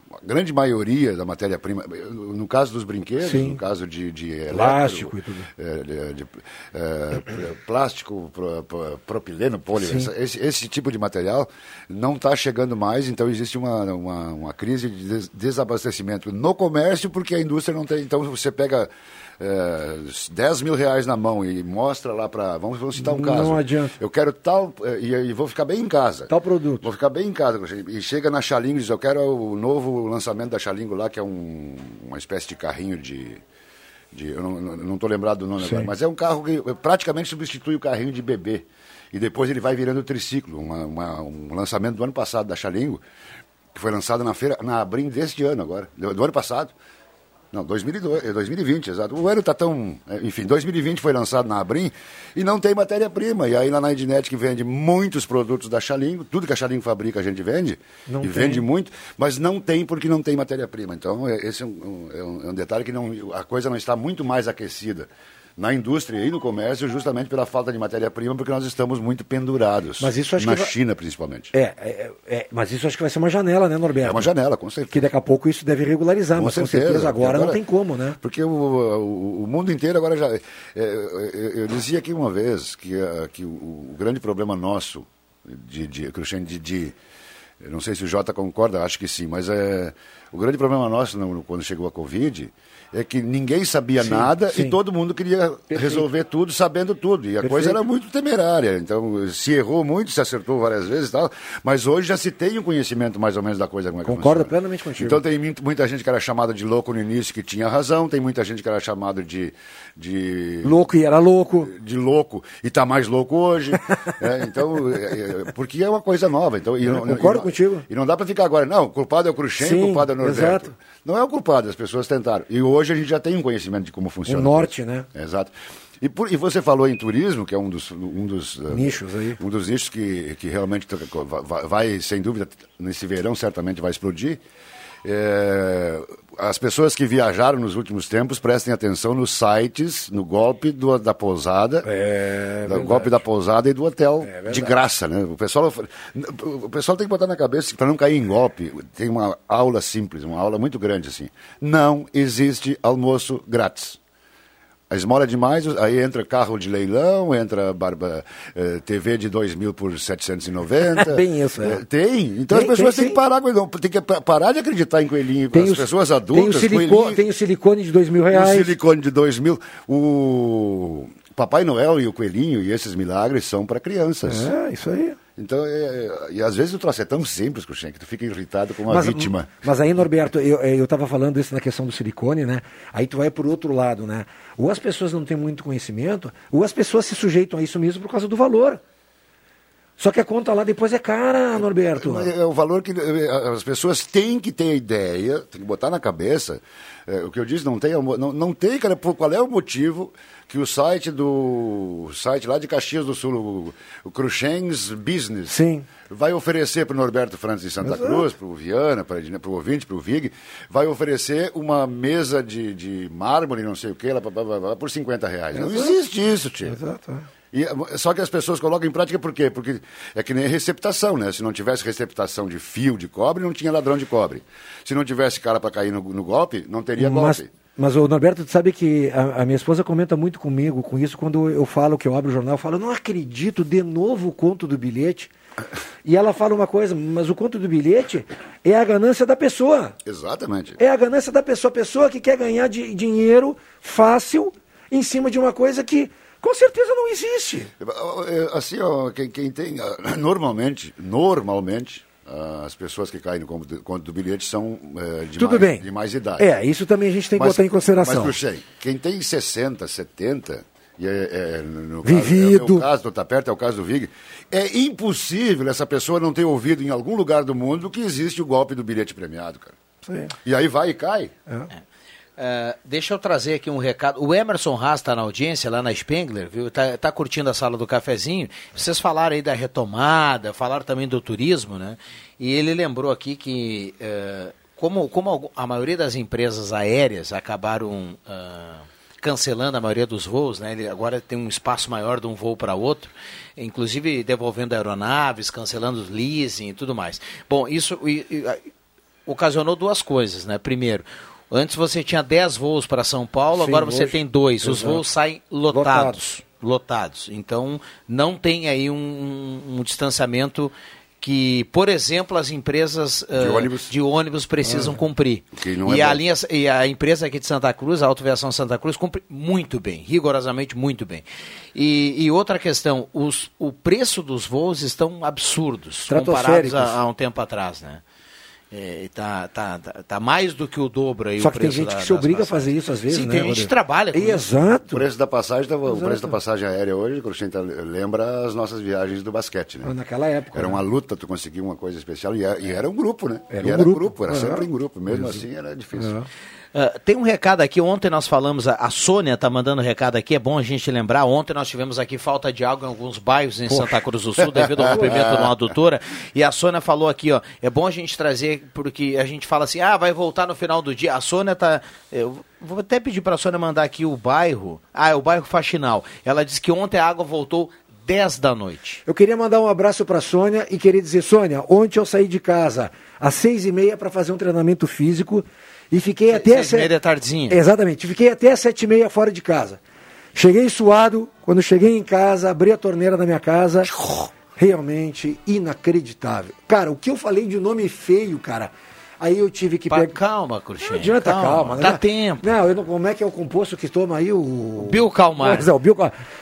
uma grande maioria da matéria-prima, no caso dos brinquedos, Sim. no caso de, de eletro, Plástico e tudo. eh, de- de- pl- plástico, pro- pro- propileno, poli, esse, esse tipo de material não está chegando mais, então existe uma, uma, uma crise de des- desabastecimento no comércio, porque a indústria não tem. Então você pega eh, 10 mil reais na mão e mostra lá para. Vamos, vamos citar um Não caso. adianta. Eu quero tal. eh, E, e vou ficar bem em casa. Tal produto. Vou ficar bem em casa. E chega na Xalingo e diz: Eu quero o novo lançamento da Xalingo lá, que é um, uma espécie de carrinho de. de eu não estou lembrado do nome Sim. agora, mas é um carro que praticamente substitui o carrinho de bebê. E depois ele vai virando triciclo, uma, uma, um lançamento do ano passado da Xalingo, que foi lançado na feira, na Abrim deste ano agora, do ano passado. Não, 2002, 2020, é exato. O ano está tão. É, enfim, 2020 foi lançado na Abrim e não tem matéria-prima. E aí lá na Ednet que vende muitos produtos da Xalingo, tudo que a Xalingo fabrica a gente vende, não e tem. vende muito, mas não tem porque não tem matéria-prima. Então, é, esse é um, é um, é um detalhe que não, a coisa não está muito mais aquecida na indústria e no comércio justamente pela falta de matéria-prima, porque nós estamos muito pendurados. Mas isso acho na que China, principalmente. É, é, é, mas isso acho que vai ser uma janela, né, Norberto? É uma janela, com certeza. Que daqui a pouco isso deve regularizar, com mas certeza. com certeza agora, agora, não tem como, né? Porque o, o, o mundo inteiro agora já... É, é eu dizia aqui uma vez que, eh, que o, o grande problema nosso, de, de, de, de eu não sei se o Jota concorda, acho que sim, mas é, o grande problema nosso no, quando chegou a Covid é que ninguém sabia sim, nada sim. e todo mundo queria Perfeito. resolver tudo sabendo tudo. E a Perfeito. coisa era muito temerária. Então, se errou muito, se acertou várias vezes e tal, mas hoje já se tem um conhecimento mais ou menos da coisa como é Concordo funciona. plenamente contigo. Então tem muita gente que era chamada de louco no início que tinha razão, tem muita gente que era chamado de. de louco e era louco. De louco e está mais louco hoje. é, então, é, é, porque é uma coisa nova. Então, e, concordo e, contigo. E não dá para ficar agora, não, o culpado é o Cruxem, o culpado é o Norberto. Exato. Não é o culpado, as pessoas tentaram. E hoje a gente já tem um conhecimento de como funciona. O norte, né? Exato. E, por, e, você falou em turismo, que é um dos, um dos uh, nichos aí. Um dos nichos que, que realmente vai, vai, sem dúvida, nesse verão certamente vai explodir. É, as pessoas que viajaram nos últimos tempos prestem atenção nos sites, no golpe do, da pousada, é, do golpe da pousada e do hotel é de graça, né? O pessoal, o pessoal tem que botar na cabeça para não cair em golpe. Tem uma aula simples, uma aula muito grande assim. Não existe almoço grátis. A esmola é demais, aí entra carro de leilão, entra barba, eh, TV de 2 mil por 790. Bem isso, é. Tem. Então tem, as pessoas têm que parar, tem que parar de acreditar em coelhinho. Tem as os, pessoas adultas. Tem o, silico, tem o silicone de 2 mil reais. O silicone de 2 mil. O Papai Noel e o coelhinho e esses milagres são para crianças. É, isso aí. Então, é, é, e às vezes o troço é tão simples, Cruxem, que tu fica irritado com uma mas, vítima. Mas aí, Norberto, eu estava falando isso na questão do silicone, né? Aí tu vai por outro lado, né? Ou as pessoas não têm muito conhecimento, ou as pessoas se sujeitam a isso mesmo por causa do valor. Só que a conta lá depois é cara, Norberto. É, é o valor que é, as pessoas têm que ter ideia, tem que botar na cabeça. É, o que eu disse, não tem, não, não tem, cara, qual é o motivo que o site do o site lá de Caxias do Sul, o, o Cruxens Business, Sim. vai oferecer para o Norberto Francis de Santa Exato. Cruz, para o Viana, para o ouvinte, para o Vig, vai oferecer uma mesa de, de mármore, não sei o que, lá, por 50 reais. Exato. Não existe isso, tio. Exato. E, só que as pessoas colocam em prática por quê? Porque é que nem receptação, né? Se não tivesse receptação de fio de cobre, não tinha ladrão de cobre. Se não tivesse cara para cair no, no, golpe, não teria Mas... golpe. Mas o Norberto, sabe que a, a, minha esposa comenta muito comigo com isso quando eu falo que eu abro o jornal, eu falo, não acredito, de novo o conto do bilhete. E ela fala uma coisa, mas o conto do bilhete é a ganância da pessoa. Exatamente. É a ganância da pessoa, a pessoa que quer ganhar de, dinheiro fácil em cima de uma coisa que com certeza não existe. É, assim, ó, quem, quem tem, ah, normalmente, normalmente, as pessoas que caem no conto do bilhete são é, de, Tudo mais, bem. de mais idade. É, isso também a gente tem que mas, botar em consideração. Mas, Cruxem, quem tem 60, 70, e é, é, no Vivido. Caso, é o caso do Taperto, é o caso do Vig, é impossível essa pessoa não ter ouvido em algum lugar do mundo que existe o golpe do bilhete premiado, cara. Sim. E aí vai e cai. É. Uh, deixa eu trazer aqui um recado. O Emerson Haas está na audiência lá na Spengler, viu? Tá, tá, curtindo a sala do cafezinho. Vocês falaram aí da retomada, falaram também do turismo, né? E ele lembrou aqui que, uh, como, como a maioria das empresas aéreas acabaram uh, cancelando a maioria dos voos, né? Ele agora tem um espaço maior de um voo para outro, inclusive devolvendo aeronaves, cancelando leasing e tudo mais. Bom, isso e, e, ocasionou duas coisas, né? Primeiro, Antes você tinha 10 voos para São Paulo, Sim, agora você hoje, tem dois. Exato. Os voos saem lotados, lotados. Lotados. Então não tem aí um, um distanciamento que, por exemplo, as empresas de, uh, ônibus. de ônibus precisam ah, cumprir. e, é a linha, e a empresa aqui de Santa Cruz, a Autoviação Santa Cruz, cumpre muito bem, rigorosamente muito bem. E, e outra questão, os, o preço dos voos estão absurdos comparados a, a um tempo atrás, né? É, tá, tá, tá, tá, mais do que o dobro aí. Só que tem gente da, que se obriga a fazer isso às vezes, Sim, né? tem gente que trabalha com Exato. O preço da passagem, tava, o preço da passagem aérea hoje, Cruxenta, lembra as nossas viagens do basquete, né? Naquela época. Era né? uma luta tu conseguir uma coisa especial e era, e era um grupo, né? Era e um era grupo, grupo era uhum. sempre em grupo, mesmo assim era difícil. Uhum. Uh, tem um recado aqui, ontem nós falamos, a, a Sônia está mandando um recado aqui, é bom a gente lembrar, ontem nós tivemos aqui falta de água em alguns bairros em Poxa. Santa Cruz do Sul, devido ao rompimento de uma adutora, e a Sônia falou aqui, ó, é bom a gente trazer, porque a gente fala assim, ah, vai voltar no final do dia, a Sônia tá, eu vou até pedir para a Sônia mandar aqui o bairro, ah, é o bairro Faxinal, ela disse que ontem a água voltou 10 da noite. Eu queria mandar um abraço para a Sônia e queria dizer, Sônia, ontem eu saí de casa às seis e meia para fazer um treinamento físico, e fiquei até... Seis e meia da tardezinha. Exatamente, fiquei até sete e meia fora de casa. Cheguei suado, quando cheguei em casa, abri a torneira da minha casa, realmente inacreditável. Cara, o que eu falei de nome feio, cara, aí eu tive que pegar... Calma, Cruxinha. Não adianta, calma. calma dá né? tempo. Não, eu não, como é que é o composto que toma aí o... Bill Calmar. Não, o Bill,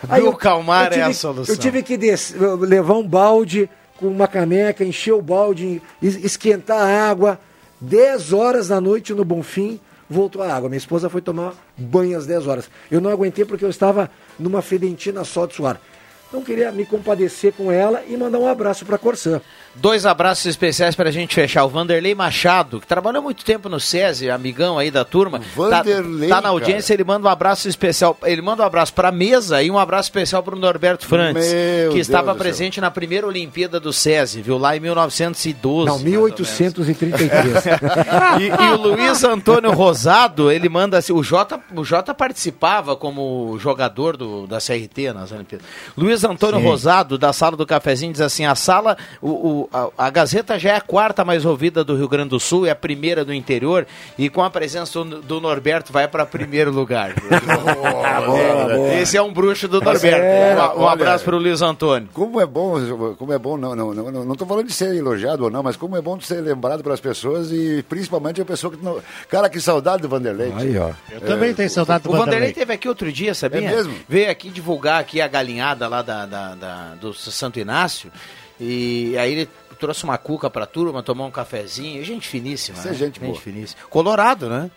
aí Bill eu, Calmar eu tive, é a solução. Eu tive que des... levar um balde com uma caneca, encher o balde, esquentar a água 10 horas da noite no Bonfim, voltou a água. Minha esposa foi tomar banho às 10 horas. Eu não aguentei porque eu estava numa fedentina só de suar. Então queria me compadecer com ela e mandar um abraço para a Corsã. Dois abraços especiais para a gente fechar. O Vanderlei Machado, que trabalhou muito tempo no SESI, amigão aí da turma. Vanderlei, tá, tá na audiência, cara. ele manda um abraço especial. Ele manda um abraço para a mesa e um abraço especial para o Norberto Frantes, Meu que estava Deus presente na primeira Olimpíada do SESI, viu? Lá em 1912. Não, 1833. e, e, o Luiz Antônio Rosado, ele manda assim, o Jota, o Jota participava como jogador do, da CRT nas Olimpíadas. Luiz Antônio Sim. Rosado, da sala do cafezinho, diz assim: a sala, o, o a, a, Gazeta já é a quarta mais ouvida do Rio Grande do Sul, é a primeira do interior, e com a presença do, do Norberto vai para primeiro lugar. Esse é um bruxo do Norberto. É, um, um abraço para o Luiz Antônio. Como é bom, como é bom, não, não, não, não, não tô falando de ser elogiado ou não, mas como é bom ser lembrado pelas pessoas e principalmente a pessoa que não. Cara, que saudade do Vanderlei. Aí, ó. Eu é, também tenho saudade do o Vanderlei. O Vanderlei teve aqui outro dia, sabia? É mesmo? Veio aqui divulgar aqui a galinhada lá da, da, da do Santo Inácio. E aí ele trouxe uma cuca pra turma, tomar um cafezinho. Gente finíssima. Isso é né? gente, gente finíssima. Colorado, né?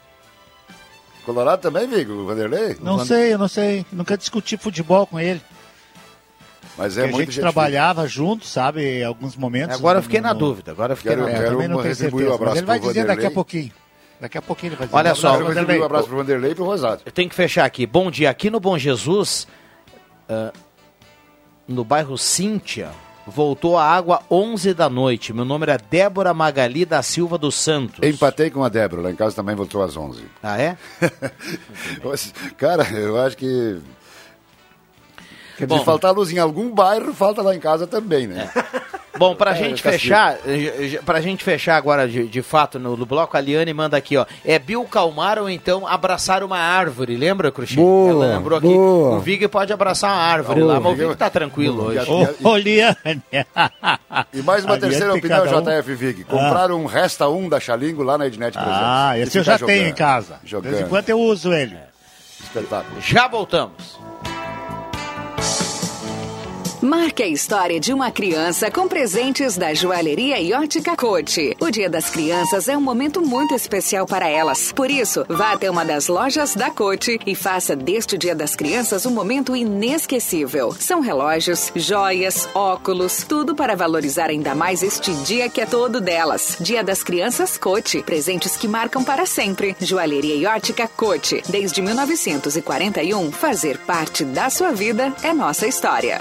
Colorado também, Vigo, Vanderlei? Não sei, eu não sei. Nunca discuti futebol com ele. Mas é Porque muito a gente trabalhava junto, sabe, em alguns momentos. Agora eu fiquei na dúvida. Agora eu fiquei quero, na dúvida. também não tenho certeza. Um mas ele vai dizer Vanderlei. daqui a pouquinho. Daqui a pouquinho ele vai dizer. Olha só, eu Vanderlei. um abraço pro Vanderlei e pro Rosado. Eu tenho que fechar aqui. Bom dia. Aqui no Bom Jesus, uh, no bairro Cíntia, voltou a água 11 da noite. Meu nome era Débora Magali da Silva dos Santos. Empatei com a Débora, lá em casa também voltou às 11. Ah, é? Cara, eu acho que. Quer dizer, Bom, faltar luz em algum bairro, falta lá em casa também, né? Bom, pra É, gente castigo. fechar, eh, pra gente fechar agora de, de fato no, no bloco, a Liane manda aqui, ó. É Bill calmar ou então abraçar uma árvore, lembra, Cruxinho? Boa, Ela lembrou aqui. boa. O Vig pode abraçar uma árvore Boa. lá, mas o Vig tá tranquilo hoje. Ô, ô, Liane. E mais uma A terceira opinião, cada um. JF Vig. Compraram um Resta 1 da Xalingo lá na Ednet Presentes. Ah, esse eu ficar já tenho em casa. De vez em quando eu uso ele. Espetáculo. Já voltamos. Marque a história de uma criança com presentes da joalheria e ótica Cote. O Dia das Crianças é um momento muito especial para elas. Por isso, vá até uma das lojas da Cote e faça deste Dia das Crianças um momento inesquecível. São relógios, joias, óculos, tudo para valorizar ainda mais este dia que é todo delas. Dia das Crianças Cote. Presentes que marcam para sempre. Joalheria e ótica Cote. Desde 1941, fazer parte da sua vida é nossa história.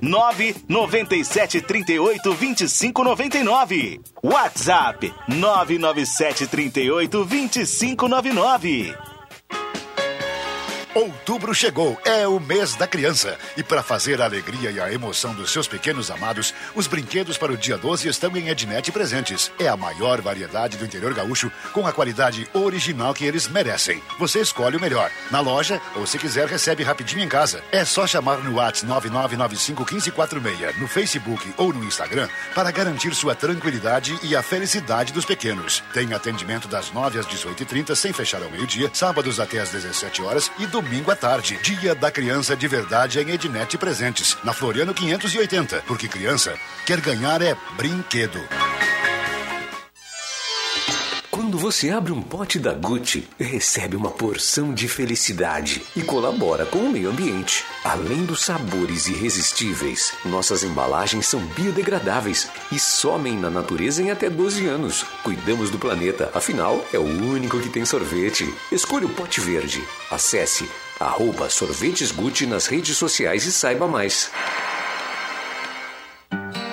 997 38 25 99. WhatsApp 997 38 25 99. Outubro chegou, é o mês da criança. E para fazer a alegria e a emoção dos seus pequenos amados, os brinquedos para o dia 12 estão em Ednet Presentes. É a maior variedade do interior gaúcho, com a qualidade original que eles merecem. Você escolhe o melhor, na loja ou se quiser recebe rapidinho em casa. É só chamar no WhatsApp 99951546, no Facebook ou no Instagram para garantir sua tranquilidade e a felicidade dos pequenos. Tem atendimento das 9 às 18h30, sem fechar ao meio-dia, sábados até às 17 horas e domingo à tarde. Dia da Criança de Verdade em Ednet Presentes, na Floriano 580. Porque criança quer ganhar é brinquedo. Quando você abre um pote da Gucci, recebe uma porção de felicidade e colabora com o meio ambiente. Além dos sabores irresistíveis, nossas embalagens são biodegradáveis e somem na natureza em até 12 anos. Cuidamos do planeta, afinal, é o único que tem sorvete. Escolha o pote verde. Acesse arroba sorvetes Gucci nas redes sociais e saiba mais.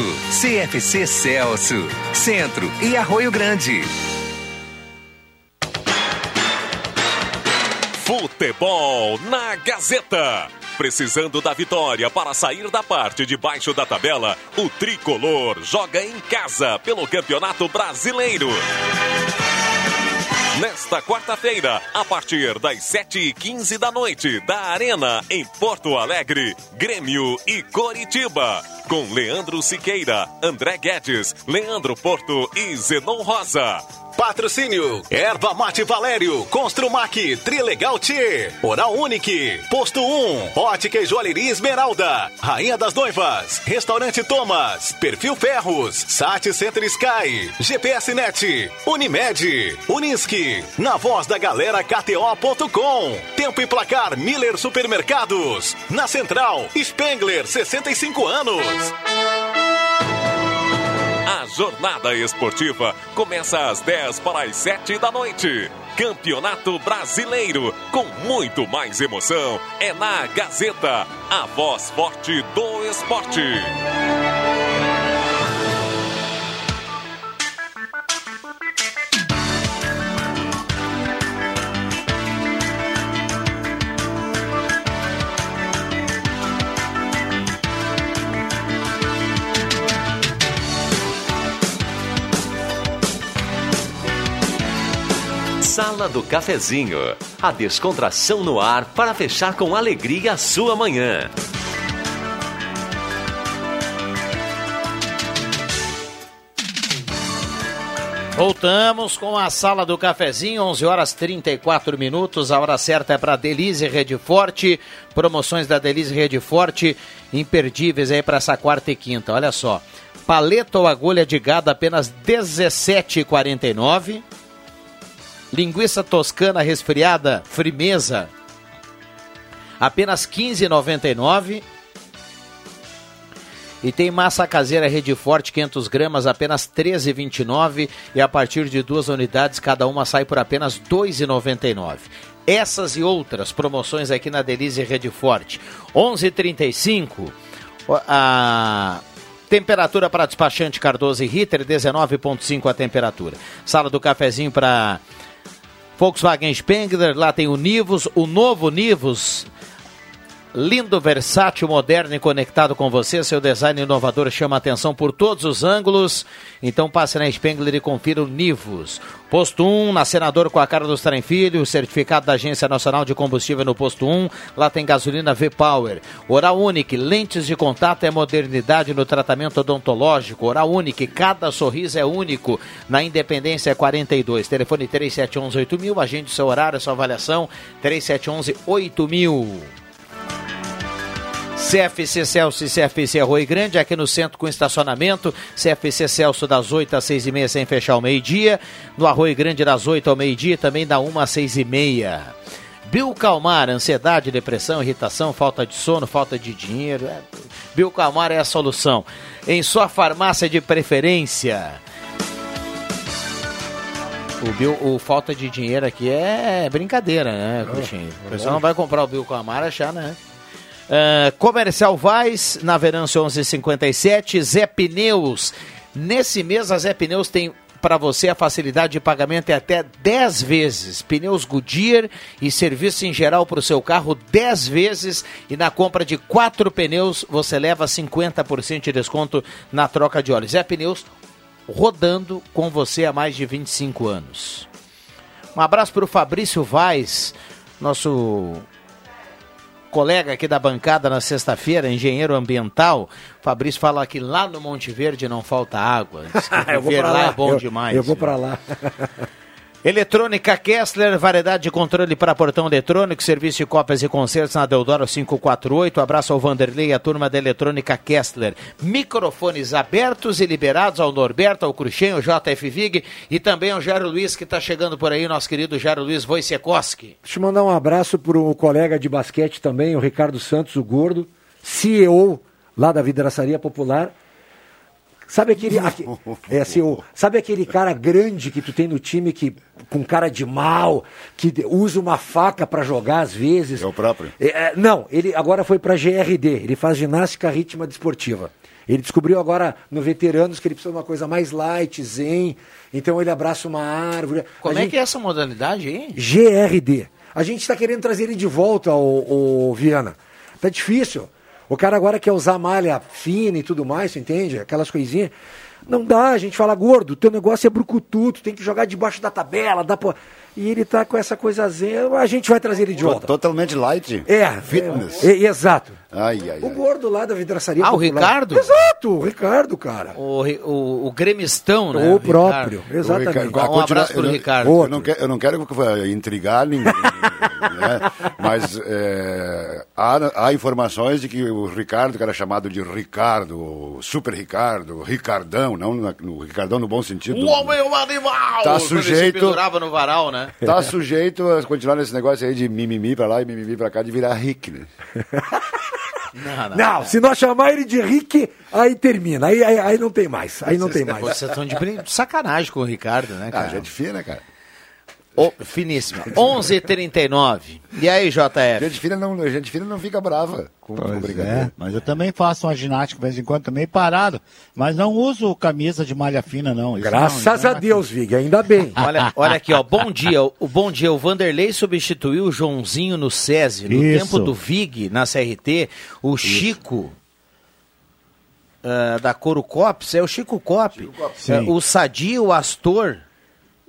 CFC Celso, Centro e Arroio Grande. Futebol na Gazeta. Precisando da vitória para sair da parte de baixo da tabela, o tricolor joga em casa pelo Campeonato Brasileiro. Nesta quarta-feira, a partir das 7h15 da noite, da Arena, em Porto Alegre, Grêmio e Coritiba. Com Leandro Siqueira, André Guedes, Leandro Porto e Zenon Rosa. Patrocínio: Erva Mate Valério, Construmac, Trilegal T, Oral Unique, Posto 1, Ótica e Joalheria Esmeralda, Rainha das Noivas, Restaurante Thomas, Perfil Ferros, Sat Center Sky, GPS Net, Unimed, Unisque, na voz da galera KTO.com, Tempo e Placar Miller Supermercados, na Central, Spengler, 65 anos. A jornada esportiva começa às 10 para as 7 da noite. Campeonato Brasileiro, com muito mais emoção, é na Gazeta, a voz forte do esporte. Do Cafezinho. A descontração no ar para fechar com alegria a sua manhã. Voltamos com a sala do cafezinho, 11 horas 34 minutos. A hora certa é para Delize Rede Forte. Promoções da Delize Rede Forte imperdíveis aí para essa quarta e quinta. Olha só. Paleta ou agulha de gado apenas 17,49. Linguiça toscana resfriada, frimeza, apenas 15,99. E tem massa caseira Rede Forte, 500 gramas, apenas 13,29. E a partir de duas unidades, cada uma sai por apenas 2,99. Essas e outras promoções aqui na Delize Rede Forte. 11:35. A temperatura para despachante Cardoso e Ritter, 19,5 a temperatura. Sala do cafezinho para Volkswagen Spengler, lá tem o Nivus, o novo Nivus. Lindo, versátil, moderno e conectado com você. Seu design inovador chama atenção por todos os ângulos. Então passe na Spengler e confira o Nivus. Posto 1, na Senador com a cara dos Trem Filho, certificado da Agência Nacional de Combustível no Posto 1. Lá tem gasolina V-Power. Oral Unique, lentes de contato é modernidade no tratamento odontológico. Oral Unique, cada sorriso é único. Na Independência 42. Telefone 3711 8000. Agende seu horário, sua avaliação. 3711 8000. CFC Celso e CFC Arroio Grande, aqui no centro com estacionamento. CFC Celso das 8 às 6 e meia, sem fechar o meio-dia. No Arroio Grande, das 8 ao meio-dia, também da 1 às 6 e meia. Calmar, ansiedade, depressão, irritação, falta de sono, falta de dinheiro. É, Calmar é a solução. Em sua farmácia de preferência. O, Bill, o falta de dinheiro aqui é brincadeira, né, Cruxinho? O pessoal não vai comprar o Bill Calmar achar, né? Uh, Comercial Vaz, na Verâncio 1157, Zé Pneus. Nesse mês a Zé Pneus tem para você a facilidade de pagamento é até 10 vezes. Pneus Goodyear e serviço em geral para o seu carro 10 vezes. E na compra de quatro pneus você leva 50% de desconto na troca de óleo. Zé Pneus rodando com você há mais de 25 anos. Um abraço para o Fabrício Vaz, nosso colega aqui da bancada na sexta-feira, engenheiro ambiental, Fabrício fala que lá no Monte Verde não falta água. eu vou lá, lá é bom eu, demais. Eu vou para lá. Eletrônica Kessler, variedade de controle para portão eletrônico, serviço de cópias e concertos na Deodoro 548. Abraço ao Vanderlei e a turma da Eletrônica Kessler. Microfones abertos e liberados ao Norberto, ao Cruxem, ao JF Vig e também ao Jairo Luiz, que está chegando por aí, nosso querido Jairo Luiz Wojciechowski. Deixa eu mandar um abraço para o colega de basquete também, o Ricardo Santos, o Gordo, CEO lá da Vidraçaria Popular Sabe aquele. é assim, o, sabe aquele cara grande que tu tem no time que com cara de mal, que usa uma faca para jogar às vezes? É o próprio? É, é, não, ele agora foi para GRD, ele faz ginástica rítmica desportiva. Ele descobriu agora no Veteranos que ele precisa de uma coisa mais light, zen. Então ele abraça uma árvore. Como A é gente... que é essa modalidade aí? GRD. A gente está querendo trazer ele de volta, o, o Viana. Tá difícil. O cara agora quer usar malha fina e tudo mais, entende? Aquelas coisinhas. Não dá, a gente fala, gordo, teu negócio é brucutu, tu tem que jogar debaixo da tabela, dá pra... E ele tá com essa coisa zen, a gente vai trazer ele de volta. Totalmente light. É. Fitness. É, é, exato. Ai, ai, o gordo lá da vidraçaria. Ah, popular. o Ricardo? Exato, o Ricardo, cara. O, o, o gremistão, né? O, o próprio, Ricardo. exatamente. O Ricardo, um abraço pro Ricardo. Eu, não quero, eu não quero intrigar ninguém, né? mas é, há, há, informações de que o Ricardo, que era chamado de Ricardo, Super Ricardo, Ricardão, não no, Ricardão no bom sentido. O homem é um animal! Tá sujeito... pendurava no varal, né? Tá sujeito a continuar nesse negócio aí de mimimi pra lá e mimimi pra cá, de virar Rick, né? Não, não, não, se nós chamar ele de Rick, aí termina. Aí, aí, aí não tem mais. Aí não tem mais. Vocês estão de sacanagem com o Ricardo, né, cara? Ah, gente fina, cara. Oh, finíssima. 11:39. E aí, JF? Gente fina não, gente fina não fica brava com, com é, mas eu também faço uma ginástica de vez em quando também parado, mas não uso camisa de malha fina não. Isso Graças não, a Deus, Vig, ainda bem. Olha, olha aqui, ó, bom dia. O bom dia, o Vanderlei substituiu o Joãozinho no SESI, no Isso. tempo do Vig na CRT, o Isso. Chico uh, da Coro Cops, é o Chico Cop, Chico Cop. Uh, o Sadi, o Astor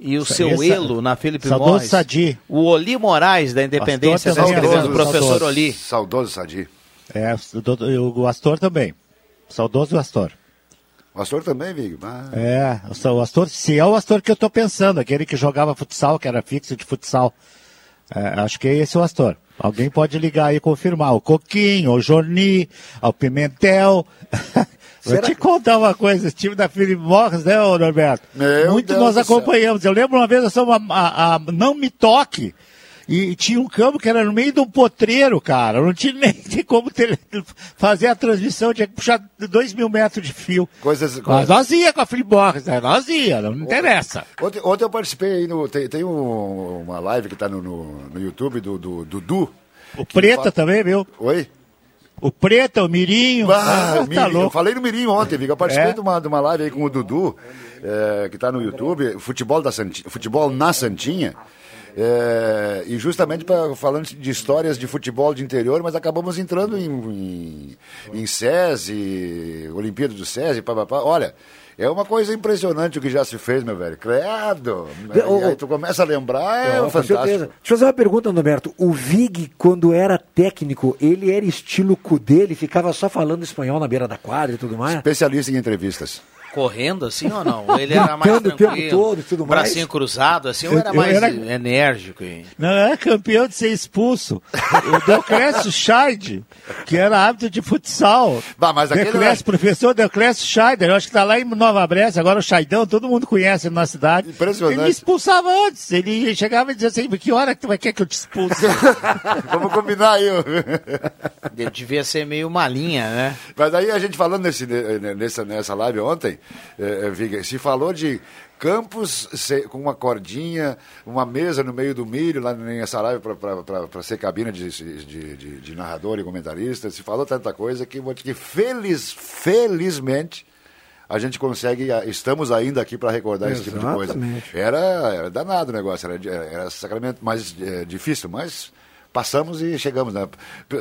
e o seu Elo na Felipe Morris. Sadi. O Oli Moraes, da Independência, está escrevendo, o professor saudoso. Oli. Saudoso Sadi. É, o, o Astor também. Saudoso Astor. O Astor também, Vig. Ah. É, o Astor, se é o Astor que eu estou pensando, aquele que jogava futsal, que era fixo de futsal. É, acho que é esse o Astor. Alguém pode ligar aí e confirmar. O Coquinho, o Jorni, o Pimentel. Vou te contar uma coisa, esse time da Philip Morris, né, Norberto? Meu Muito Deus nós acompanhamos. Eu lembro uma vez, eu uma, a, a, Não Me Toque, e tinha um campo que era no meio de um potreiro, cara. Não tinha nem como ter, fazer a transmissão, tinha que puxar dois mil metros de fio. Coisas, Mas nós ia com a Box, né? Nós ia, não ontem, interessa. Ontem, ontem, eu participei aí no. Tem, tem um, uma live que está no, no, no, YouTube do Dudu. O Preta fala... também, viu? Oi? O Preto, o Mirinho. Ah, ah, tá louco. Eu falei no Mirinho ontem, Viga. Eu participei é? de, uma, de uma live aí com o Dudu, é, que está no YouTube, futebol, da Santinha, futebol na Santinha. É, e justamente pra, falando de histórias de futebol de interior, mas acabamos entrando em, em, em SESI, Olimpíada do SESI, papapá. Olha, é uma coisa impressionante o que já se fez, meu velho. Credo! E aí tu começa a lembrar, é, é fantástico. Certeza. Deixa eu fazer uma pergunta, Roberto. O Vig, quando era técnico, ele era estilo cu dele, ficava só falando espanhol na beira da quadra e tudo mais? Especialista em entrevistas. Correndo assim ou não? Ou ele era mais Gritando o tempo todo e tudo mais. bracinho cruzado assim, ou Eu- era eu mais era- enérgico? hein? Não, era campeão de ser expulso. O Deoclésio Scheid, que era árbitro de futsal. Bah, mas aquele era- professor Deoclésio Scheider, eu acho que tá lá em Nova Bressa, agora o Scheidão, todo mundo conhece na cidade. Impressionante. Ele me expulsava antes, ele chegava e dizia assim, que hora que tu vai querer que eu te expulse? Vamos combinar aí. Ele devia ser meio malinha, né? Mas aí a gente falando nesse, ne- nessa, nessa live ontem, eh, eh, Viga, se falou de campos com uma cordinha, uma mesa no meio do milho, lá nessa live para ser cabina de, de, de- de narrador e comentarista, se falou tanta coisa que, que feliz, felizmente a gente consegue, estamos ainda aqui para recordar esse tipo de coisa. Exatamente. Era, era danado o negócio, era, era sacramento mais eh, difícil, mas passamos e chegamos. Né?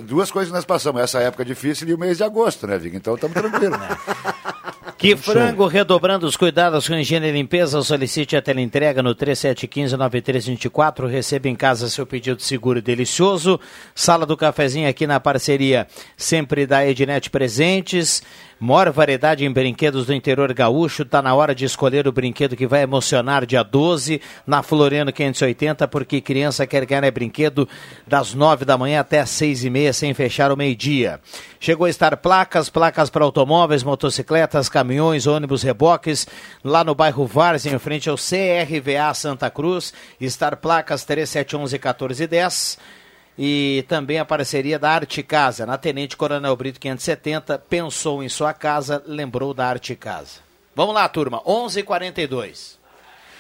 Duas coisas nós passamos, essa época difícil e o mês de agosto, né, Viga? Então estamos tranquilos. Que frango, redobrando os cuidados com higiene e limpeza, solicite a teleentrega no 3715-9324. Receba em casa seu pedido seguro e delicioso. Sala do cafezinho aqui na parceria sempre da Ednet Presentes. Maior variedade em brinquedos do interior gaúcho. Tá na hora de escolher o brinquedo que vai emocionar dia 12 na Floriano 580, porque criança quer ganhar é brinquedo das 9 da manhã até as 6 e meia, sem fechar o meio-dia. Chegou a estar placas, placas para automóveis, motocicletas, caminhões, ônibus, reboques, lá no bairro Várzea, em frente ao CRVA Santa Cruz. Estar placas 3711 1410. E também a parceria da Arte Casa, na Tenente Coronel Brito 570. Pensou em sua casa, lembrou da Arte Casa. Vamos lá, turma, 11:42. h 42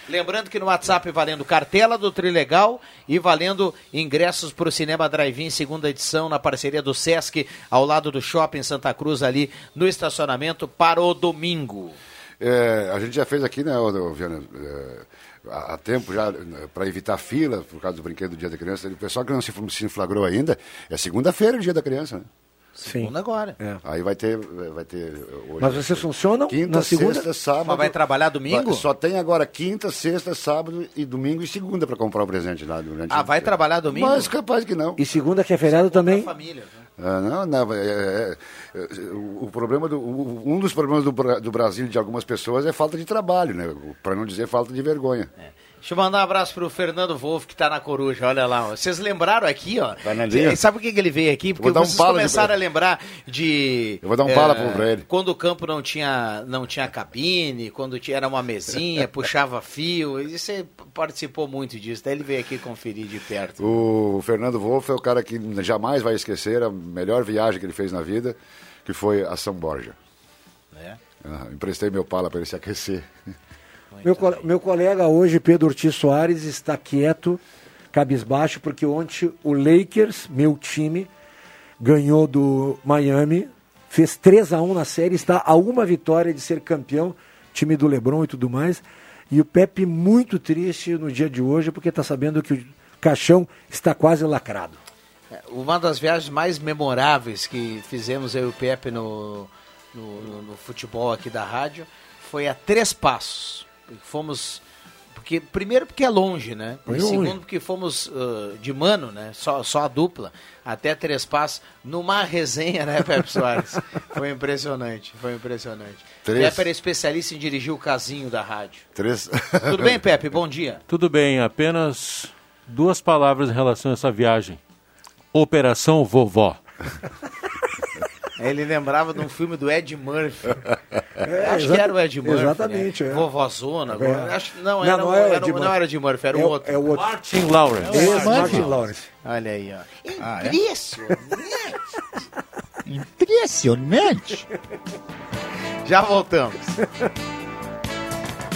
Lembrando que no WhatsApp valendo cartela do Trilegal e valendo ingressos para o Cinema Drive-In, segunda edição, na parceria do Sesc, ao lado do Shopping Santa Cruz, ali no estacionamento, para o domingo. É, a gente já fez aqui, né, Viana, é, há tempo já, para evitar fila, por causa do brinquedo do Dia da Criança. O pessoal que não se, se flagrou ainda, é segunda-feira o Dia da Criança, né? Segunda agora. É. Aí vai ter. Vai ter hoje, Mas vocês funcionam Quinta, na segunda? sexta, sábado. Mas vai trabalhar domingo? Vai- Só tem agora quinta, sexta, sábado e domingo e segunda para comprar o presente lá durante Ah, vai dia. trabalhar domingo? Mas capaz que não. E segunda que é feriado também? Família. Ah, não, não. é- é- é- o, problema do, um dos problemas do, do Brasil de algumas pessoas é falta de trabalho, né? Para não dizer falta de vergonha. Deixa eu mandar um abraço pro Fernando Wolff, que tá na coruja, olha lá. ó. Vocês lembraram aqui, ó. Fernandinho. Sabe por que, que ele veio aqui? Porque um vocês de- começaram a lembrar de. Eu vou dar um pala pro- pra ele. Quando o campo não tinha, não tinha cabine, quando tinha, era uma mesinha, puxava fio. E você participou muito disso. Daí ele veio aqui conferir de perto. O Fernando Wolff é o cara que jamais vai esquecer a melhor viagem que ele fez na vida, que foi a São Borja. É. Ah, emprestei meu pala para ele se aquecer. Meu, co- meu colega hoje, Pedro Ortiz Soares, está quieto, cabisbaixo, porque ontem o Lakers, meu time, ganhou do Miami, fez 3 a 1 na série, está a uma vitória de ser campeão, time do Lebron e tudo mais. E o Pepe muito triste no dia de hoje, porque está sabendo que o caixão está quase lacrado. É, Uma das viagens mais memoráveis que fizemos eu e o Pepe no, no, no- no futebol aqui da rádio foi a Três Passos. Fomos. Porque, primeiro porque é longe, né? E longe. segundo porque fomos ah, de mano, né? Só, só a dupla, até Três Passos, numa resenha, né, Pepe Soares? foi impressionante, foi impressionante. Três. Pepe era especialista em dirigir o casinho da rádio. Três. Tudo bem, Pepe? Bom dia. Tudo bem, apenas duas palavras em relação a essa viagem. Operação Vovó. Ele lembrava de um filme do Ed Murphy. É, Acho que era o Ed Murphy. exatamente, Né? é. Vovozona. agora. É. Acho, não, Não, era, não o- é o era Ed o- não Murphy. era Ed Murphy, era É o outro. é o outro. Martin Lawrence. É, Martin Martin Lawrence. Olha aí, ó. Ah, é? Impressionante. Impressionante. Já voltamos.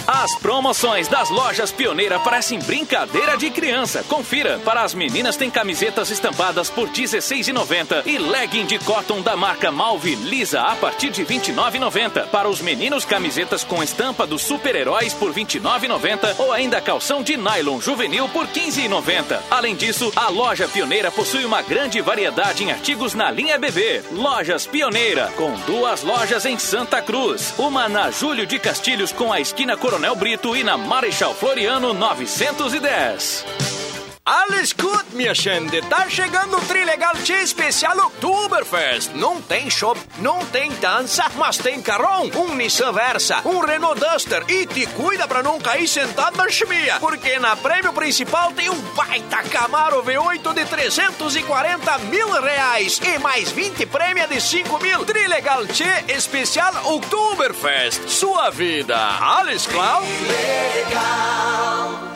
As promoções das lojas Pioneira parecem brincadeira de criança. Confira. Para as meninas tem camisetas estampadas por R$ 16,90 e legging de cotton da marca Malve lisa a partir de R$ 29,90. Para os meninos, camisetas com estampa dos super-heróis por R$ 29,90 ou ainda calção de nylon juvenil por R$ 15,90. Além disso, a loja Pioneira possui uma grande variedade em artigos na linha bebê. Lojas Pioneira, com duas lojas em Santa Cruz. Uma na Júlio de Castilhos com a esquina Coronel Brito e na Marechal Floriano 910. Alle escute, minha gente, tá chegando o Trilegal Tia Especial Oktoberfest. Não tem shop, não tem dança, mas tem carrão, um Nissan Versa, um Renault Duster e te cuida pra não cair sentado na chimia, porque na prêmio principal tem um baita Camaro V8 de 340 mil reais e mais 20 prêmio de 5 mil. Trilegal Tia Especial Oktoberfest. Sua vida. Alles klar? Legal.